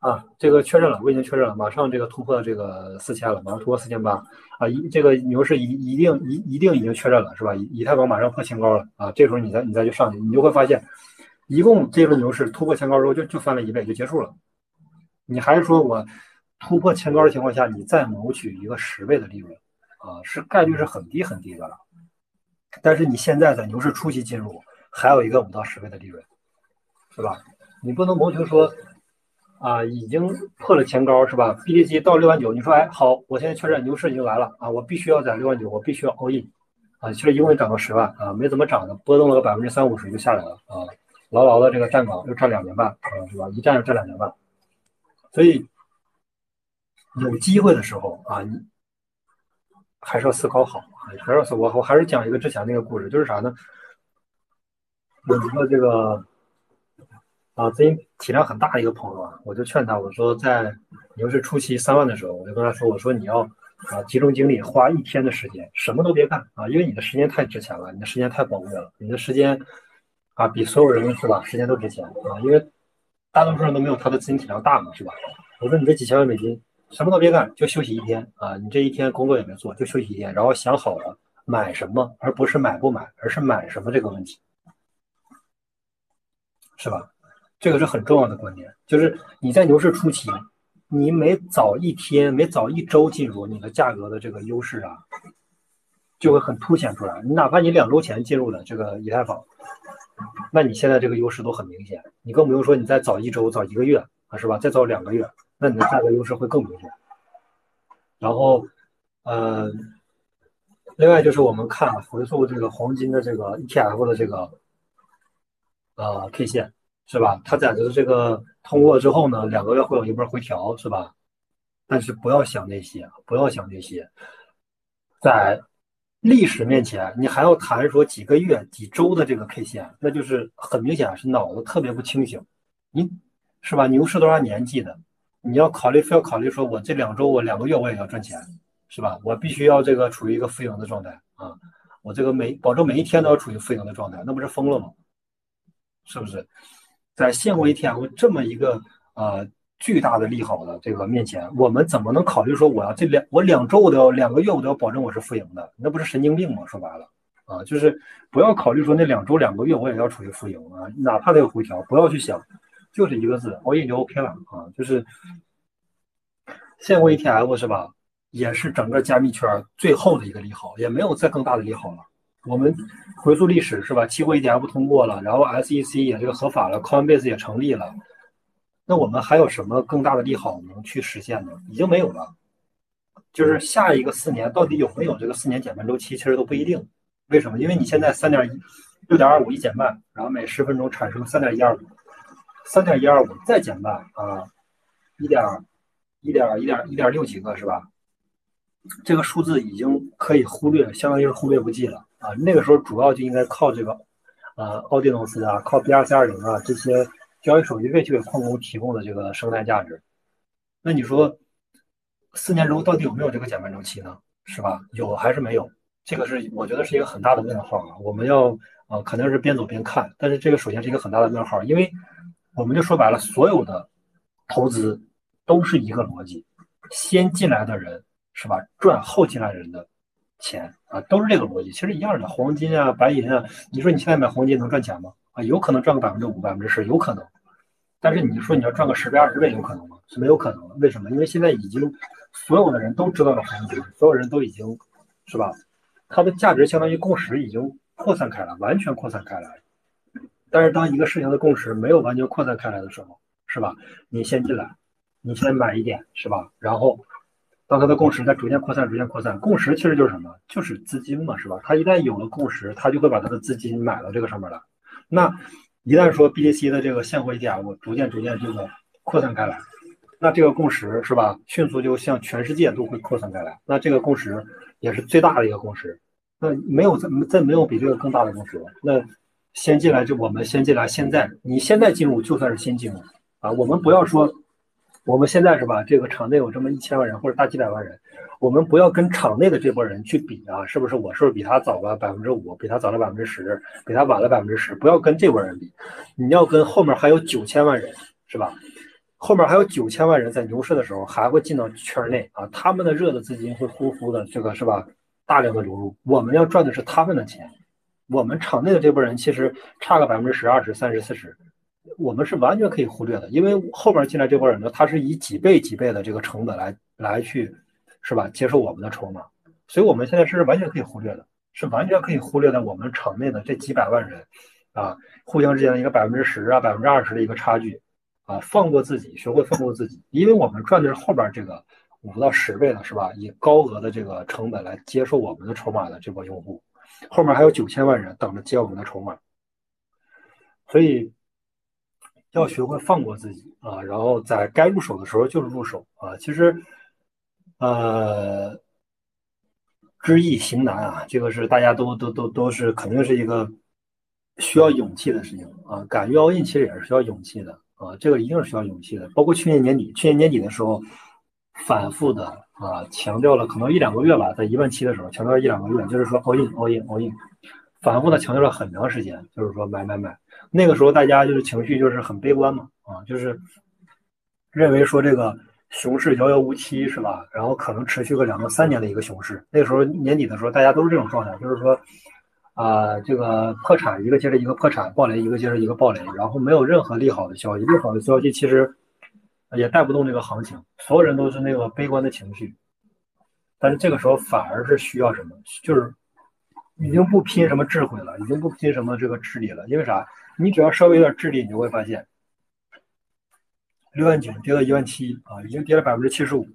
啊，这个确认了，我已经确认了，马上这个突破这个四千了，马上突破四千八啊！一这个牛市一一定一一定已经确认了，是吧？以以太坊马上破前高了啊！这时候你再你再去上去，你就会发现，一共这轮牛市突破前高之后就就翻了一倍就结束了。你还是说我突破前高的情况下，你再谋取一个十倍的利润啊，是概率是很低很低的了。但是你现在在牛市初期进入，还有一个五到十倍的利润，是吧？你不能谋求说啊，已经破了前高是吧？BTC 到六万九，你说哎好，我现在确认牛市已经来了啊，我必须要在六万九，我必须要 all in 啊，其实一共涨到十万啊，没怎么涨的，波动了个百分之三五十就下来了啊，牢牢的这个站岗又站两年半啊，是吧？一站就站两年半，所以有机会的时候啊，你还是要思考好，还是要思我我还是讲一个之前那个故事，就是啥呢？有一个这个啊资金体量很大的一个朋友啊，我就劝他，我说在牛市初期三万的时候，我就跟他说，我说你要啊集中精力，花一天的时间，什么都别干啊，因为你的时间太值钱了，你的时间太宝贵了，你的时间啊比所有人是吧，时间都值钱啊，因为大多数人都没有他的资金体量大嘛，是吧？我说你这几千万美金，什么都别干，就休息一天啊，你这一天工作也没做，就休息一天，然后想好了买什么，而不是买不买，而是买什么这个问题。是吧？这个是很重要的观点，就是你在牛市初期，你每早一天、每早一周进入，你的价格的这个优势啊，就会很凸显出来。你哪怕你两周前进入的这个以太坊，那你现在这个优势都很明显。你更不用说你再早一周、早一个月啊，是吧？再早两个月，那你的价格优势会更明显。然后，呃，另外就是我们看回溯这个黄金的这个 ETF 的这个。呃，K 线是吧？它在这这个通过之后呢，两个月会有一波回调，是吧？但是不要想那些，不要想那些，在历史面前，你还要谈说几个月、几周的这个 K 线，那就是很明显是脑子特别不清醒。你是吧？牛市多少年纪的，你要考虑，非要考虑说，我这两周、我两个月我也要赚钱，是吧？我必须要这个处于一个负盈的状态啊！我这个每保证每一天都要处于负盈的状态，那不是疯了吗？是不是在现货 ETF 这么一个呃巨大的利好的这个面前，我们怎么能考虑说我要这两我两周我都要两个月我都要保证我是负盈的？那不是神经病吗？说白了啊，就是不要考虑说那两周两个月我也要处于负盈啊，哪怕它有回调，不要去想，就是一个字，熬夜就 OK 了啊。就是现货 ETF 是吧？也是整个加密圈最后的一个利好，也没有再更大的利好了。我们回溯历史是吧？期货 ETF 通过了，然后 SEC 也这个合法了，Coinbase 也成立了，那我们还有什么更大的利好能去实现呢？已经没有了。就是下一个四年到底有没有这个四年减半周期，其实都不一定。为什么？因为你现在三点一六点二五一减半，然后每十分钟产生三点一二五，三点一二五再减半啊，一点一点一点一点六几个是吧？这个数字已经可以忽略，相当于是忽略不计了。啊，那个时候主要就应该靠这个，呃，奥迪诺斯啊，靠 B 二 C 二零啊这些交易手续费去给矿工提供的这个生态价值。那你说，四年之后到底有没有这个减半周期呢？是吧？有还是没有？这个是我觉得是一个很大的问号啊。我们要啊，肯定是边走边看。但是这个首先是一个很大的问号，因为我们就说白了，所有的投资都是一个逻辑，先进来的人是吧，赚后进来人的。钱啊，都是这个逻辑，其实一样的。黄金啊，白银啊，你说你现在买黄金能赚钱吗？啊，有可能赚个百分之五、百分之十，有可能。但是你说你要赚个十倍、二十倍，有可能吗？是没有可能的。为什么？因为现在已经所有的人都知道了黄金，所有人都已经是吧？它的价值相当于共识已经扩散开了，完全扩散开来。但是当一个事情的共识没有完全扩散开来的时候，是吧？你先进来，你先买一点，是吧？然后。当它的共识在逐渐扩散、逐渐扩散，共识其实就是什么？就是资金嘛，是吧？它一旦有了共识，它就会把它的资金买到这个上面来。那一旦说 BTC 的这个现货 ETF 逐渐、逐渐这个扩散开来，那这个共识是吧？迅速就向全世界都会扩散开来。那这个共识也是最大的一个共识。那没有再再没有比这个更大的共识了。那先进来就我们先进来，现在你现在进入就算是先进入啊。我们不要说。我们现在是吧？这个场内有这么一千万人或者大几百万人，我们不要跟场内的这波人去比啊，是不是？我是不是比他早了百分之五？比他早了百分之十？比他晚了百分之十？不要跟这波人比，你要跟后面还有九千万人，是吧？后面还有九千万人在牛市的时候还会进到圈内啊，他们的热的资金会呼呼的，这个是吧？大量的流入，我们要赚的是他们的钱。我们场内的这波人其实差个百分之十、二十、三十、四十。我们是完全可以忽略的，因为后边进来这波人呢，他是以几倍几倍的这个成本来来去，是吧？接受我们的筹码，所以我们现在是完全可以忽略的，是完全可以忽略的。我们场内的这几百万人啊，互相之间的一个百分之十啊、百分之二十的一个差距啊，放过自己，学会放过自己，因为我们赚的是后边这个五到十倍的，是吧？以高额的这个成本来接受我们的筹码的这波用户，后面还有九千万人等着接我们的筹码，所以。要学会放过自己啊，然后在该入手的时候就是入手啊。其实，呃，知易行难啊，这个是大家都都都都是肯定是一个需要勇气的事情啊。敢于 all in 其实也是需要勇气的啊，这个一定是需要勇气的。包括去年年底，去年年底的时候，反复的啊强调了可能一两个月吧，在一万七的时候强调一两个月，就是说 all in all in all in，反复的强调了很长时间，就是说买买买。那个时候大家就是情绪就是很悲观嘛，啊，就是认为说这个熊市遥遥无期是吧？然后可能持续个两到三年的一个熊市。那个时候年底的时候，大家都是这种状态，就是说啊，这个破产一个接着一个破产，暴雷一个接着一个暴雷，然后没有任何利好的消息，利好的消息其实也带不动这个行情，所有人都是那个悲观的情绪。但是这个时候反而是需要什么？就是已经不拼什么智慧了，已经不拼什么这个智力了，因为啥？你只要稍微有点智力，你就会发现，六万九跌到一万七啊，已经跌了百分之七十五。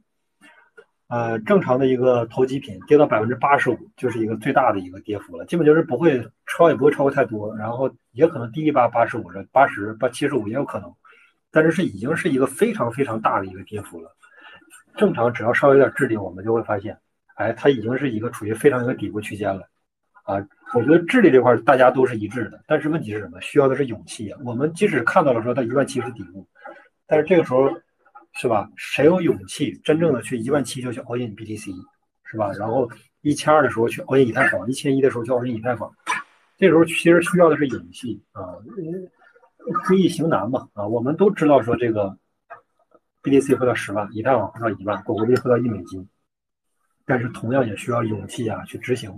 呃，正常的一个投机品跌到百分之八十五，就是一个最大的一个跌幅了，基本就是不会超，也不会超过太多，然后也可能低于八八十五，这八十八七十五也有可能，但是是已经是一个非常非常大的一个跌幅了。正常只要稍微有点智力，我们就会发现，哎，它已经是一个处于非常一个底部区间了。啊，我觉得智力这块大家都是一致的，但是问题是什么？需要的是勇气啊。我们即使看到了说它一万七是底部，但是这个时候，是吧？谁有勇气真正的去一万七就去 all in BTC，是吧？然后一千二的时候去 all in 以太坊，一千一的时候去 all in 以太坊，这时候其实需要的是勇气啊。知易行难嘛啊，我们都知道说这个 BTC 会到十万，以太坊会到一万，狗狗币会到一美金，但是同样也需要勇气啊去执行。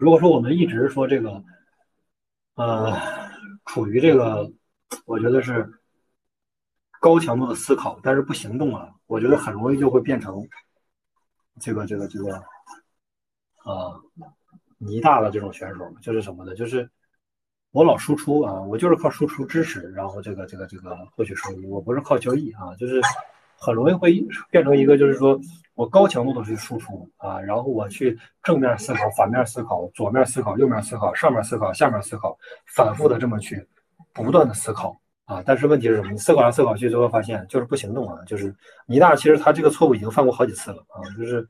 如果说我们一直说这个，呃，处于这个，我觉得是高强度的思考，但是不行动啊，我觉得很容易就会变成这个这个这个，啊，泥大的这种选手，就是什么呢？就是我老输出啊，我就是靠输出知识，然后这个这个这个获取收益，我不是靠交易啊，就是很容易会变成一个，就是说。我高强度的去输出啊，然后我去正面思考、反面思考、左面思考、右面思考、上面思考、下面思考，反复的这么去不断的思考啊。但是问题是什么？你思考来思考去，最后发现就是不行动啊。就是倪大其实他这个错误已经犯过好几次了啊。就是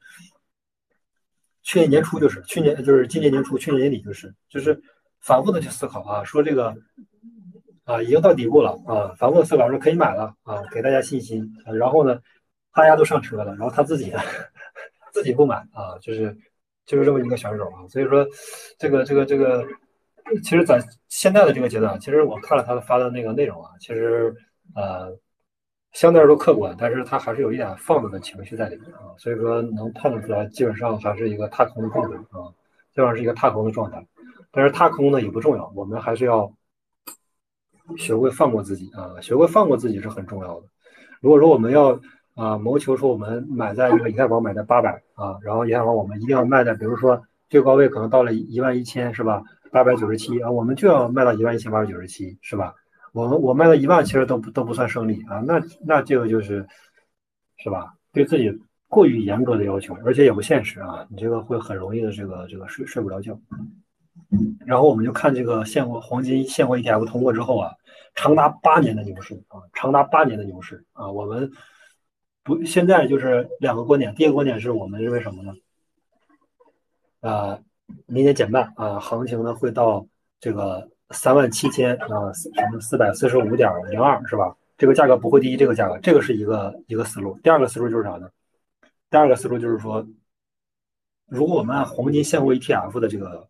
去年年初就是，去年就是今年年初，去年年底就是，就是反复的去思考啊，说这个啊已经到底部了啊，反复的思考说可以买了啊，给大家信心。然后呢？大家都上车了，然后他自己呢 自己不买啊，就是就是这么一个选手啊。所以说，这个这个这个，其实，在现在的这个阶段，其实我看了他的发的那个内容啊，其实呃，相对来说客观，但是他还是有一点放纵的情绪在里面啊。所以说，能判断出来，基本上还是一个踏空的状态啊，基本上是一个踏空的状态。但是踏空呢也不重要，我们还是要学会放过自己啊，学会放过自己是很重要的。如果说我们要啊，谋求说我们买在这个以太坊买在八百啊，然后以太坊我们一定要卖在，比如说最高位可能到了一万一千是吧？八百九十七啊，我们就要卖到一万一千八百九十七是吧？我们我卖到一万其实都不都不算胜利啊，那那这个就是是吧？对自己过于严格的要求，而且也不现实啊，你这个会很容易的这个这个睡睡不着觉。然后我们就看这个现货黄金现货 ETF 通过之后啊，长达八年的牛市啊，长达八年的牛市啊，我们。不，现在就是两个观点。第一个观点是我们认为什么呢？啊，明年减半啊，行情呢会到这个三万七千啊，什么四百四十五点零二是吧？这个价格不会低于这个价格，这个是一个一个思路。第二个思路就是啥呢？第二个思路就是说，如果我们按黄金现货 ETF 的这个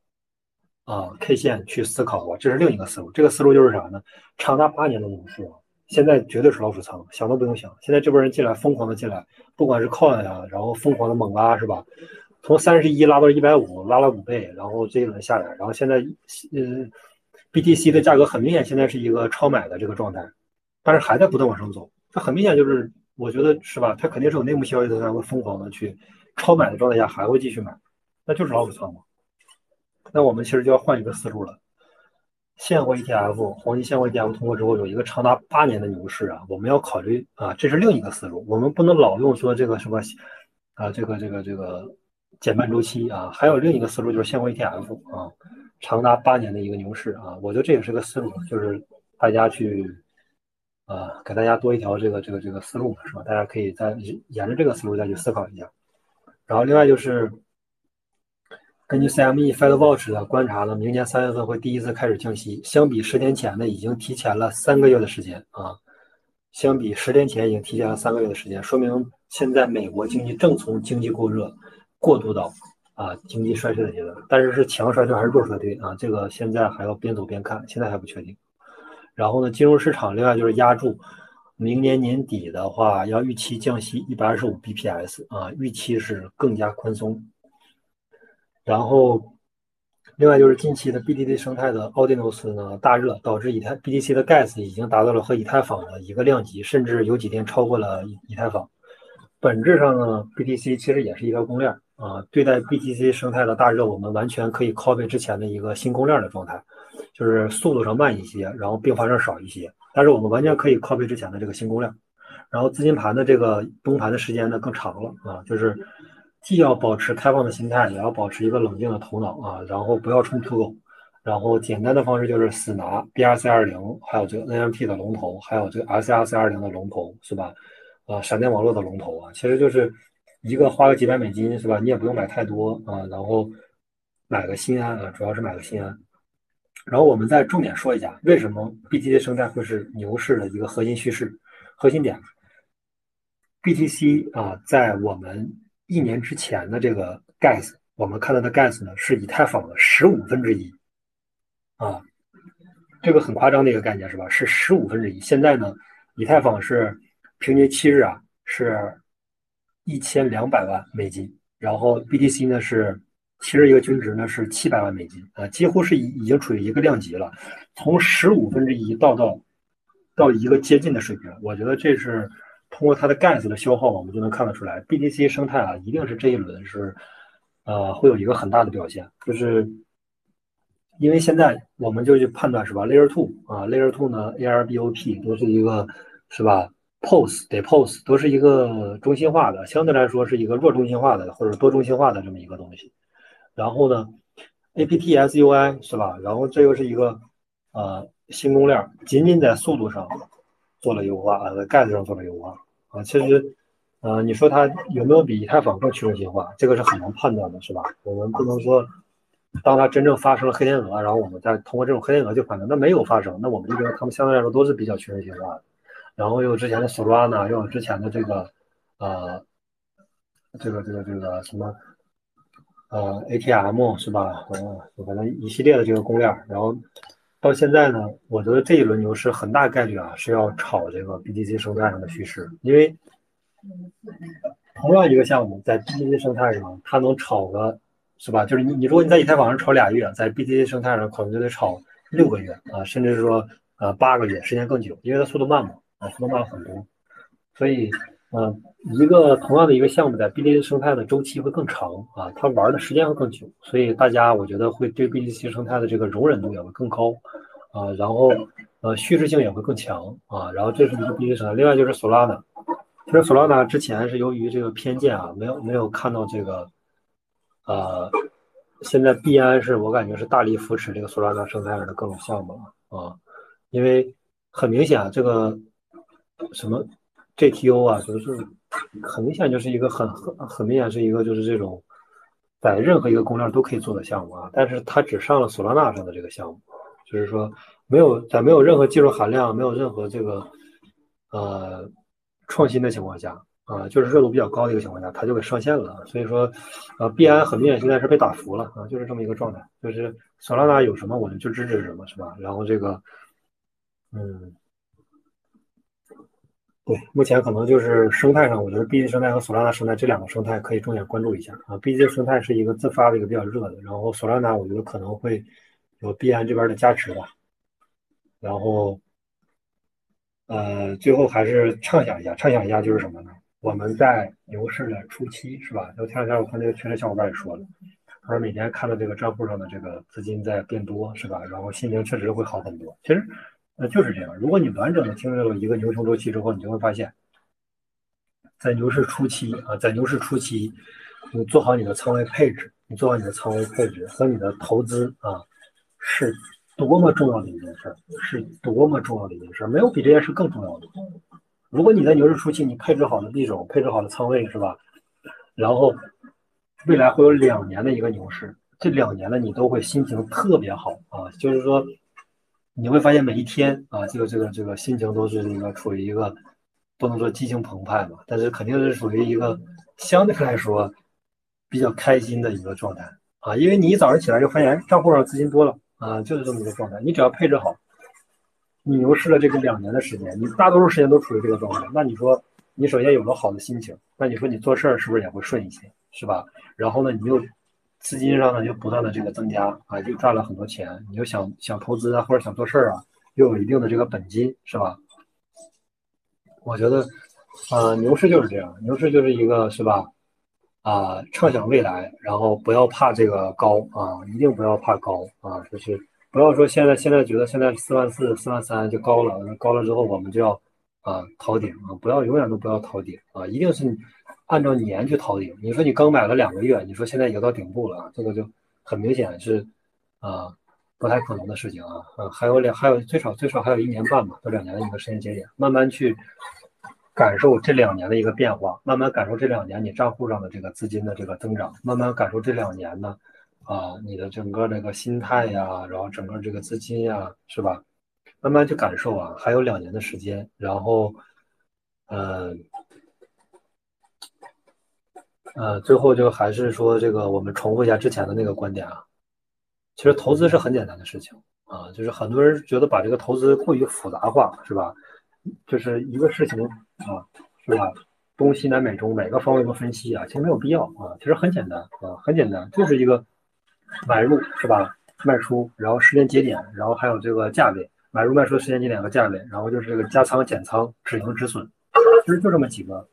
啊 K 线去思考过，这是另一个思路。这个思路就是啥呢？长达八年的牛市。现在绝对是老鼠仓，想都不用想。现在这波人进来，疯狂的进来，不管是 call 呀，然后疯狂的猛拉，是吧？从三十一拉到一百五，拉了五倍，然后这一轮下来，然后现在，呃，BTC 的价格很明显，现在是一个超买的这个状态但是还在不断往上走。它很明显就是，我觉得是吧？它肯定是有内幕消息，它才会疯狂的去超买的状态下还会继续买，那就是老鼠仓嘛。那我们其实就要换一个思路了。现货 ETF 黄金现货 ETF 通过之后有一个长达八年的牛市啊，我们要考虑啊，这是另一个思路。我们不能老用说这个什么啊，这个这个这个减半周期啊，还有另一个思路就是现货 ETF 啊，长达八年的一个牛市啊，我觉得这也是个思路，就是大家去啊，给大家多一条这个这个这个思路是吧？大家可以再沿着这个思路再去思考一下。然后另外就是。根据 CME Fed Watch 的观察呢，明年三月份会第一次开始降息，相比十年前呢，已经提前了三个月的时间啊。相比十年前已经提前了三个月的时间，说明现在美国经济正从经济过热过渡到啊经济衰退的阶段。但是是强衰退还是弱衰退啊？这个现在还要边走边看，现在还不确定。然后呢，金融市场另外就是压住明年年底的话，要预期降息一百二十五 bps 啊，预期是更加宽松。然后，另外就是近期的 BTC 生态的奥迪诺斯呢大热，导致以太 BTC 的 Gas 已经达到了和以太坊的一个量级，甚至有几天超过了以以太坊。本质上呢，BTC 其实也是一条公链啊。对待 BTC 生态的大热，我们完全可以 copy 之前的一个新公链的状态，就是速度上慢一些，然后并发症少一些。但是我们完全可以 copy 之前的这个新公链，然后资金盘的这个崩盘的时间呢更长了啊，就是。既要保持开放的心态，也要保持一个冷静的头脑啊，然后不要冲突，然后简单的方式就是死拿 BRC 二零，还有这个 NMP 的龙头，还有这个 SRC 二零的龙头，是吧？啊，闪电网络的龙头啊，其实就是一个花个几百美金，是吧？你也不用买太多啊，然后买个心安啊，主要是买个心安。然后我们再重点说一下，为什么 BTC 生态会是牛市的一个核心趋势、核心点？BTC 啊，在我们一年之前的这个 gas，我们看到的 gas 呢是以太坊的十五分之一，啊，这个很夸张的一个概念是吧？是十五分之一。现在呢，以太坊是平均七日啊是一千两百万美金，然后 BTC 呢是七日一个均值呢是七百万美金啊，几乎是已已经处于一个量级了，从十五分之一到到到一个接近的水平，我觉得这是。通过它的 gas 的消耗，我们就能看得出来，BTC 生态啊，一定是这一轮是，呃，会有一个很大的表现，就是因为现在我们就去判断是吧，Layer two 啊，Layer two 呢，ARBOP 都是一个是吧，POS 得 POS 都是一个中心化的，相对来说是一个弱中心化的或者多中心化的这么一个东西。然后呢，APTSUI 是吧？然后这又是一个呃新公链，仅仅在速度上。做了优化啊，在盖子上做了优化啊，其实，呃，你说它有没有比以太坊更去中心化？这个是很难判断的，是吧？我们不能说，当它真正发生了黑天鹅，然后我们再通过这种黑天鹅去判断，那没有发生，那我们就觉得它们相对来说都是比较去中心化的。然后又之前的 Solana，又有之前的这个，呃，这个这个这个什么，呃，ATM 是吧？嗯，反正一系列的这个公链，然后。到现在呢，我觉得这一轮牛市很大概率啊是要炒这个 BTC 生态上的趋势，因为同样一个项目在 BTC 生态上，它能炒个，是吧？就是你你如果你在以太坊上炒俩月，在 BTC 生态上可能就得炒六个月啊，甚至是说呃八个月，时间更久，因为它速度慢嘛，啊速度慢很多，所以嗯一个同样的一个项目在 BTC 生态的周期会更长啊，它玩的时间会更久，所以大家我觉得会对 BTC 生态的这个容忍度也会更高。啊，然后呃，叙事性也会更强啊，然后这是一个必须生态。另外就是 Solana，其实 Solana 之前是由于这个偏见啊，没有没有看到这个，呃，现在币安是我感觉是大力扶持这个 Solana 生态的各种项目啊，因为很明显啊，这个什么 GTO 啊，就是很明显就是一个很很很明显是一个就是这种在任何一个公链都可以做的项目啊，但是它只上了索拉纳上的这个项目。就是说，没有在没有任何技术含量、没有任何这个呃创新的情况下啊，就是热度比较高的一个情况下，它就给上线了。所以说，呃，币安很明显现在是被打服了啊，就是这么一个状态。就是索拉纳有什么我们就支持什么，是吧？然后这个，嗯，对，目前可能就是生态上，我觉得 B G 生态和索拉纳生态这两个生态可以重点关注一下啊。B G 生态是一个自发的一个比较热的，然后索拉纳我觉得可能会。有币安这边的加持吧，然后，呃，最后还是畅想一下，畅想一下就是什么呢？我们在牛市的初期是吧？就前两天我看那个群里小伙伴也说了，他说每天看到这个账户上的这个资金在变多是吧？然后心情确实会好很多。其实，那，就是这样。如果你完整的经历了一个牛熊周期之后，你就会发现，在牛市初期啊，在牛市初期，你做好你的仓位配置，你做好你的仓位配置和你的投资啊，是多么重要的一件事儿，是多么重要的一件事儿，没有比这件事更重要的。如果你在牛市初期你配置好了币种，配置好了仓位是吧？然后未来会有两年的一个牛市，这两年呢你都会心情特别好啊，就是说你会发现每一天啊，这个这个这个心情都是一个处于一个。不能说激情澎湃嘛，但是肯定是属于一个相对来说比较开心的一个状态啊，因为你一早上起来就发现账户上资金多了啊，就是这么一个状态。你只要配置好，你牛市了这个两年的时间，你大多数时间都处于这个状态，那你说你首先有了好的心情，那你说你做事儿是不是也会顺一些，是吧？然后呢，你又资金上呢又不断的这个增加啊，又赚了很多钱，你就想想投资啊，或者想做事儿啊，又有一定的这个本金，是吧？我觉得，呃，牛市就是这样，牛市就是一个，是吧？啊，畅想未来，然后不要怕这个高啊，一定不要怕高啊，就是不要说现在现在觉得现在四万四、四万三就高了，高了之后我们就要啊逃顶啊，不要永远都不要逃顶啊，一定是按照年去逃顶。你说你刚买了两个月，你说现在已经到顶部了，这个就很明显是啊。不太可能的事情啊，呃，还有两，还有最少最少还有一年半吧，到两年的一个时间节点，慢慢去感受这两年的一个变化，慢慢感受这两年你账户上的这个资金的这个增长，慢慢感受这两年呢，啊，你的整个这个心态呀，然后整个这个资金呀，是吧？慢慢去感受啊，还有两年的时间，然后，呃，呃，最后就还是说这个，我们重复一下之前的那个观点啊。其实投资是很简单的事情啊，就是很多人觉得把这个投资过于复杂化，是吧？就是一个事情啊，是吧？东西南北中每个方位都分析啊，其实没有必要啊。其实很简单啊，很简单，就是一个买入是吧？卖出，然后时间节点，然后还有这个价位，买入卖出的时间节点和价位，然后就是这个加仓减仓、止盈止损，其实就这么几个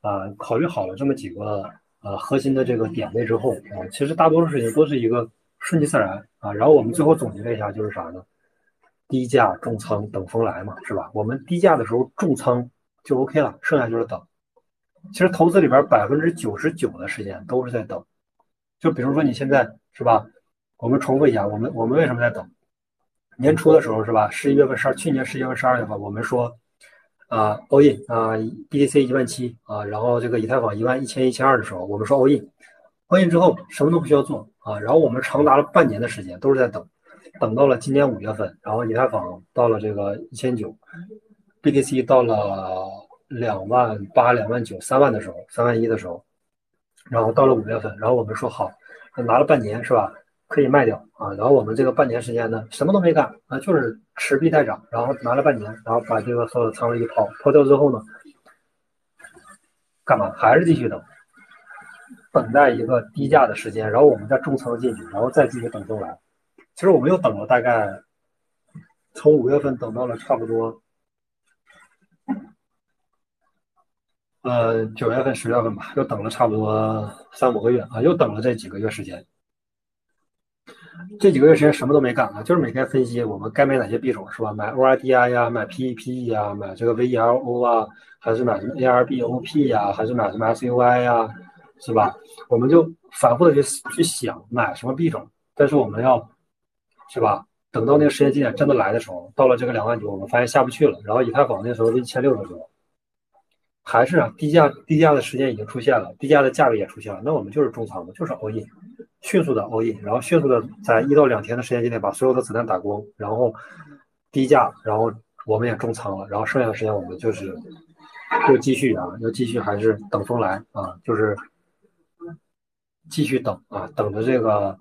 啊。考虑好了这么几个呃核心的这个点位之后啊，其实大多数事情都是一个。顺其自然啊，然后我们最后总结了一下，就是啥呢？低价重仓等风来嘛，是吧？我们低价的时候重仓就 OK 了，剩下就是等。其实投资里边百分之九十九的时间都是在等。就比如说你现在是吧？我们重复一下，我们我们为什么在等？年初的时候是吧？十一月份、十二，去年十一月份、十二月份，我们说啊，all in 啊，BTC 一万七啊，然后这个以太坊一万一千、一千二的时候，我们说 all in，all in 之后什么都不需要做啊，然后我们长达了半年的时间都是在等，等到了今年五月份，然后以太坊到了这个一千九，BTC 到了两万八、两万九、三万的时候，三万一的时候，然后到了五月份，然后我们说好，拿了半年是吧？可以卖掉啊，然后我们这个半年时间呢，什么都没干啊，就是持币待涨，然后拿了半年，然后把这个所有的仓位一抛，抛掉之后呢，干嘛？还是继续等。等待一个低价的时间，然后我们再重仓进去，然后再继续等中来。其实我们又等了大概从五月份等到了差不多，呃九月份、十月份吧，又等了差不多三五个月啊，又等了这几个月时间。这几个月时间什么都没干啊，就是每天分析我们该买哪些币种是吧？买 ORDI 呀，买 PEPE 呀，买这个 VELO 啊，还是买什么 ARBOP 呀，还是买什么 SUI 呀？是吧？我们就反复的去去想买什么币种，但是我们要，是吧？等到那个时间节点真的来的时候，到了这个两万九，我们发现下不去了。然后以太坊那时候是一千六的时候，还是啊，低价低价的时间已经出现了，低价的价格也出现了。那我们就是重仓的，就是 all in，迅速的 all in，然后迅速的在一到两天的时间之内把所有的子弹打光，然后低价，然后我们也重仓了，然后剩下的时间我们就是就继续啊，要继续还是等风来啊，就是。继续等啊，等着这个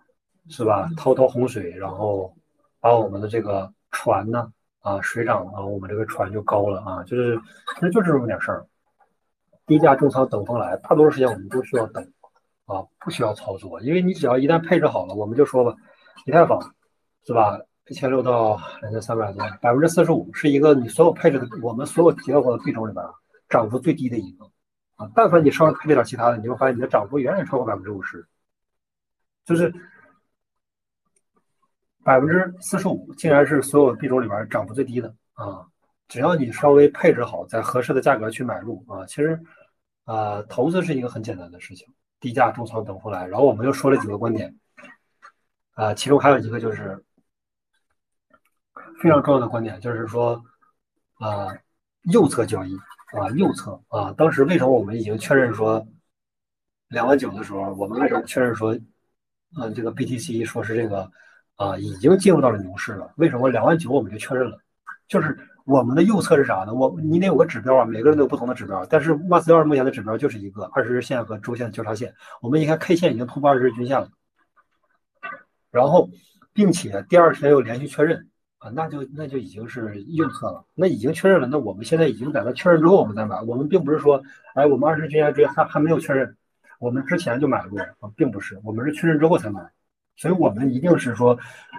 是吧？滔滔洪水，然后把我们的这个船呢啊水涨啊，我们这个船就高了啊，就是其实就这么点事儿。低价重仓等风来，大多数时间我们都需要等啊，不需要操作，因为你只要一旦配置好了，我们就说吧，以太坊是吧？一千六到两千三百多，百分之四十五是一个你所有配置的，我们所有提到过的币种里边涨幅最低的一个啊。但凡你稍微配置点其他的，你会发现你的涨幅远远超过百分之五十，就是百分之四十五竟然是所有币种里边涨幅最低的啊。只要你稍微配置好，在合适的价格去买入啊，其实啊，投资是一个很简单的事情，低价重仓等风来。然后我们又说了几个观点啊，其中还有一个就是非常重要的观点，就是说啊，右侧交易啊，右侧啊，当时为什么我们已经确认说两万九的时候，我们为什么确认说，嗯，这个 BTC 说是这个啊，已经进入到了牛市了？为什么两万九我们就确认了？就是。我们的右侧是啥呢？我你得有个指标啊，每个人都有不同的指标。但是马斯克目前的指标就是一个二十日线和周线的交叉线。我们一看 K 线已经突破二十日均线了，然后并且第二天又连续确认啊，那就那就已经是右侧了。那已经确认了，那我们现在已经在那确认之后我们再买。我们并不是说，哎，我们二十日均线追还还没有确认，我们之前就买入啊，并不是，我们是确认之后才买。所以我们一定是说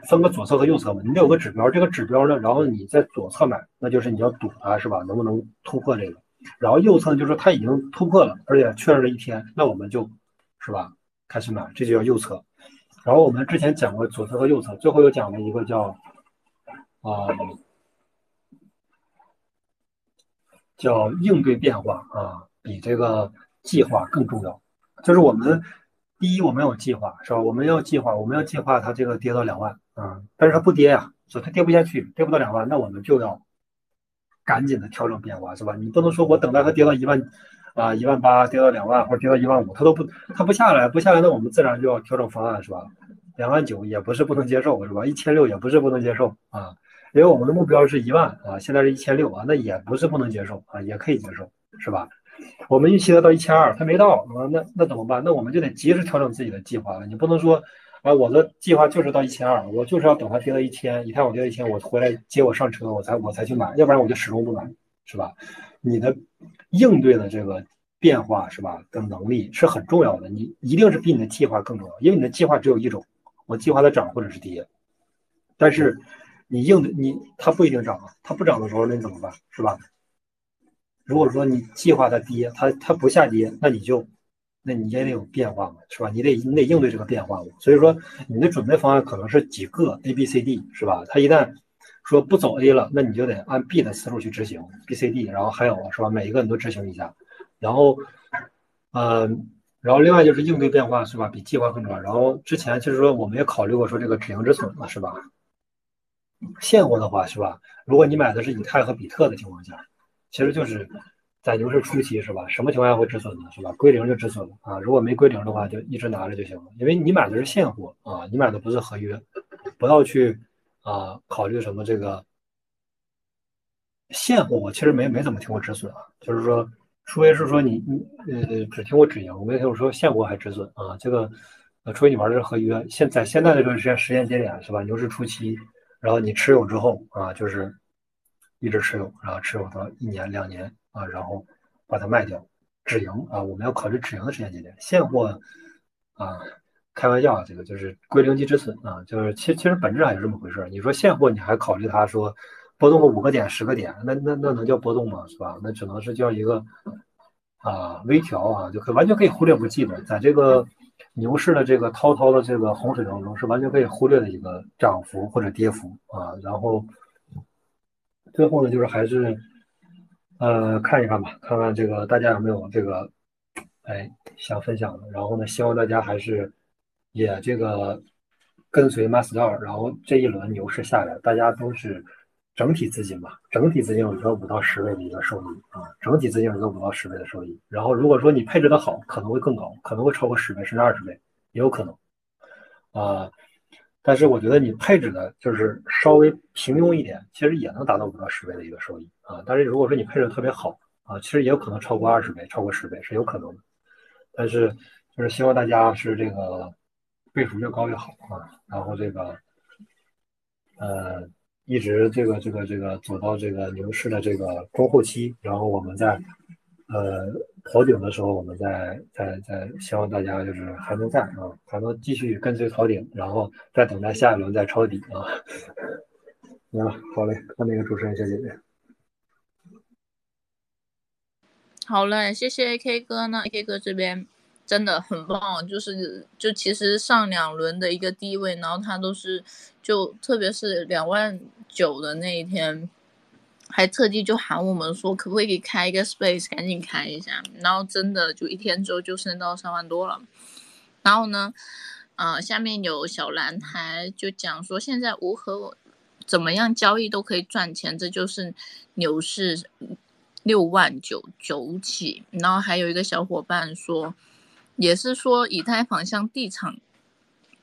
分个左侧和右侧嘛，你得有个指标，这个指标呢，然后你在左侧买，那就是你要赌它是吧？能不能突破这个？然后右侧就是它已经突破了，而且确认了一天，那我们就是吧开始买，这就叫右侧。然后我们之前讲过左侧和右侧，最后又讲了一个叫啊叫应对变化啊，比这个计划更重要，就是我们。第一，我们有计划，是吧？我们要计划，我们要计划它这个跌到两万啊，但是它不跌呀，所以它跌不下去，跌不到两万，那我们就要赶紧的调整变化，是吧？你不能说我等待它跌到一万啊，一万八跌到两万，或者跌到一万五，它都不它不下来，不下来，那我们自然就要调整方案，是吧？两万九也不是不能接受，是吧？一千六也不是不能接受啊，因为我们的目标是一万啊，现在是一千六啊，那也不是不能接受啊，也可以接受，是吧？我们预期的到一千二，它没到啊，那那怎么办？那我们就得及时调整自己的计划了。你不能说，啊，我的计划就是到一千二，我就是要等它跌到一千，以太坊跌到一千，我回来接我上车，我才我才去买，要不然我就始终不买，是吧？你的应对的这个变化是吧的能力是很重要的，你一定是比你的计划更重要，因为你的计划只有一种，我计划它涨或者是跌，但是你应的你它不一定涨啊，它不涨的时候那你怎么办？是吧？如果说你计划它跌，它它不下跌，那你就，那你也得有变化嘛，是吧？你得你得应对这个变化嘛。所以说，你的准备方案可能是几个 A、B、C、D，是吧？它一旦说不走 A 了，那你就得按 B 的思路去执行 B、C、D，然后还有是吧？每一个你都执行一下，然后，嗯，然后另外就是应对变化是吧？比计划更重要。然后之前就是说我们也考虑过说这个止盈止损嘛，是吧？现货的话是吧？如果你买的是以太和比特的情况下。其实就是在牛市初期，是吧？什么情况下会止损呢？是吧？归零就止损了啊！如果没归零的话，就一直拿着就行了。因为你买的是现货啊，你买的不是合约，不要去啊考虑什么这个现货。我其实没没怎么听过止损啊，就是说，除非是说你你呃只听过止盈，没听过说现货还止损啊。这个呃，除非你玩的是合约。现在现在这个时间时间节点是吧？牛市初期，然后你持有之后啊，就是。一直持有，然后持有到一年两年啊，然后把它卖掉，止盈啊，我们要考虑止盈的时间节点。现货啊，开玩笑啊，这个就是归零即止损啊，就是其其实本质上也是这么回事。你说现货你还考虑它说波动个五个点十个点，那那那能叫波动吗？是吧？那只能是叫一个啊微调啊，就可完全可以忽略不计的，在这个牛市的这个滔滔的这个洪水当中，是完全可以忽略的一个涨幅或者跌幅啊，然后。最后呢，就是还是，呃，看一看吧，看看这个大家有没有这个，哎，想分享的。然后呢，希望大家还是也这个跟随 Master，然后这一轮牛市下来，大家都是整体资金吧，整体资金有一个五到十倍的一个收益啊，整体资金有一个五到十倍的收益。然后如果说你配置的好，可能会更高，可能会超过十倍甚至二十倍，也有可能啊。但是我觉得你配置的就是稍微平庸一点，其实也能达到五到十倍的一个收益啊。但是如果说你配置特别好啊，其实也有可能超过二十倍，超过十倍是有可能的。但是就是希望大家是这个倍数越高越好啊。然后这个呃一直这个这个这个走到这个牛市的这个中后期，然后我们再呃头顶的时候，我们再再再希望大家就是还能在啊，还能继续跟随头顶，然后再等待下一轮再抄底啊。行了，好嘞，看那个主持人小姐姐。好嘞，谢谢 AK 哥呢，AK 哥这边真的很棒，就是就其实上两轮的一个低位，然后他都是就特别是两万九的那一天，还特地就喊我们说可不可以开一个 space，赶紧开一下，然后真的就一天之后就升到三万多了，然后呢，呃，下面有小蓝台就讲说现在无何怎么样交易都可以赚钱，这就是牛市。六万九九起，然后还有一个小伙伴说，也是说以太坊像地产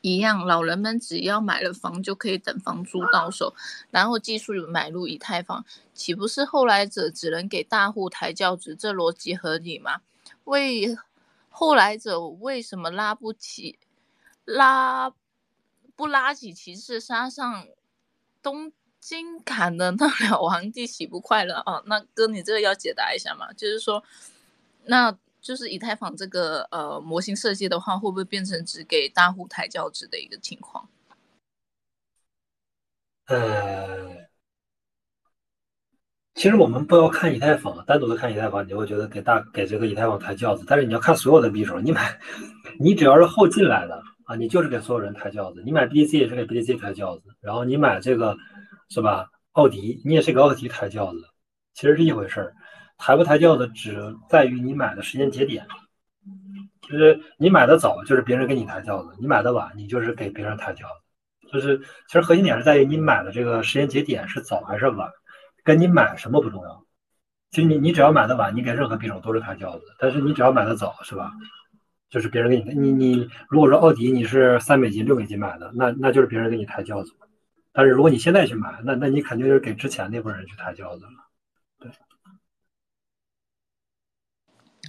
一样，老人们只要买了房就可以等房租到手，然后继续买入以太坊，岂不是后来者只能给大户抬轿子？这逻辑合理吗？为后来者为什么拉不起，拉不拉起旗帜杀上东？京砍的那了 皇帝喜不快乐啊？那哥，你这个要解答一下嘛？就是说，那就是以太坊这个呃模型设计的话，会不会变成只给大户抬轿子的一个情况？呃，其实我们不要看以太坊，单独的看以太坊，你会觉得给大给这个以太坊抬轿子。但是你要看所有的币种，你买，你只要是后进来的啊，你就是给所有人抬轿子。你买 BTC 也是给 BTC 抬轿子，然后你买这个。是吧？奥迪，你也是给奥迪抬轿子，其实是一回事儿。抬不抬轿子，只在于你买的时间节点。就是你买的早，就是别人给你抬轿子；你买的晚，你就是给别人抬轿子。就是其实核心点是在于你买的这个时间节点是早还是晚，跟你买什么不重要。其实你你只要买的晚，你给任何币种都是抬轿子。但是你只要买的早，是吧？就是别人给你你你如果说奥迪你是三美金六美金买的，那那就是别人给你抬轿子。但是如果你现在去买，那那你肯定就是给之前那波人去抬轿子了。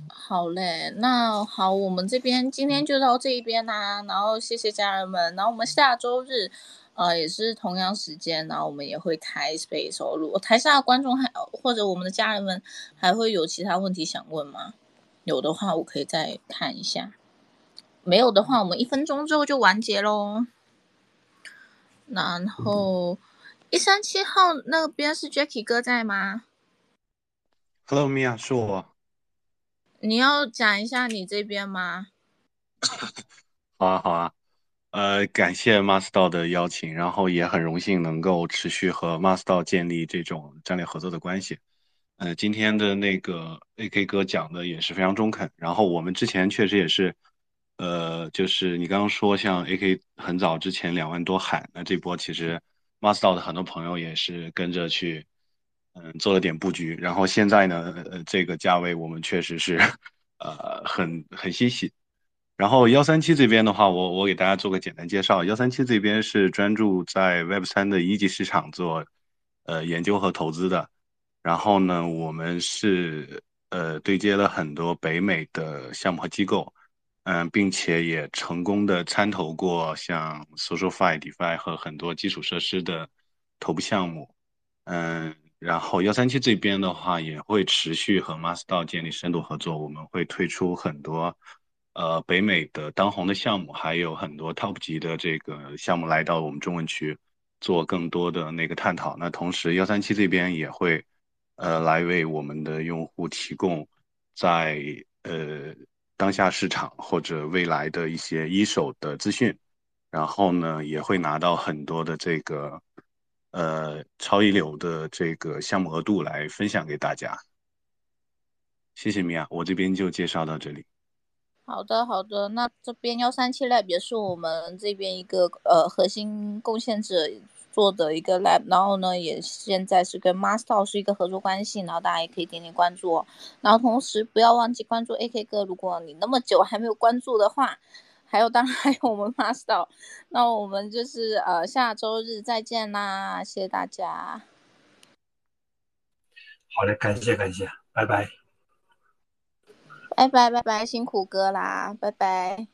好嘞，那好，我们这边今天就到这一边啦。然后谢谢家人们，然后我们下周日，呃，也是同样时间，然后我们也会开 space 哦。如果台下的观众还或者我们的家人们还会有其他问题想问吗？有的话，我可以再看一下；没有的话，我们一分钟之后就完结喽。然后一三七号那边是 Jacky 哥在吗？Hello Mia，是我。你要讲一下你这边吗？好啊，好啊。呃，感谢 Master 的邀请，然后也很荣幸能够持续和 Master 建立这种战略合作的关系。呃，今天的那个 AK 哥讲的也是非常中肯，然后我们之前确实也是。呃，就是你刚刚说像 AK 很早之前两万多喊，那这波其实 Master 的很多朋友也是跟着去，嗯，做了点布局。然后现在呢，呃，这个价位我们确实是，呃，很很欣喜。然后幺三七这边的话，我我给大家做个简单介绍。幺三七这边是专注在 Web 三的一级市场做，呃，研究和投资的。然后呢，我们是呃对接了很多北美的项目和机构。嗯，并且也成功的参投过像 SocialFi、DeFi 和很多基础设施的头部项目。嗯，然后幺三七这边的话也会持续和 Master 建立深度合作，我们会推出很多呃北美的当红的项目，还有很多 Top 级的这个项目来到我们中文区做更多的那个探讨。那同时幺三七这边也会呃来为我们的用户提供在呃。当下市场或者未来的一些一手的资讯，然后呢，也会拿到很多的这个呃超一流的这个项目额度来分享给大家。谢谢米娅，我这边就介绍到这里。好的，好的，那这边幺三七 lab 也是我们这边一个呃核心贡献者。做的一个 lab，然后呢，也现在是跟 Master 是一个合作关系，然后大家也可以点点关注，然后同时不要忘记关注 AK 哥，如果你那么久还没有关注的话，还有当然还有我们 Master，那我们就是呃下周日再见啦，谢谢大家。好嘞，感谢感谢，拜拜。拜拜拜拜，辛苦哥啦，拜拜。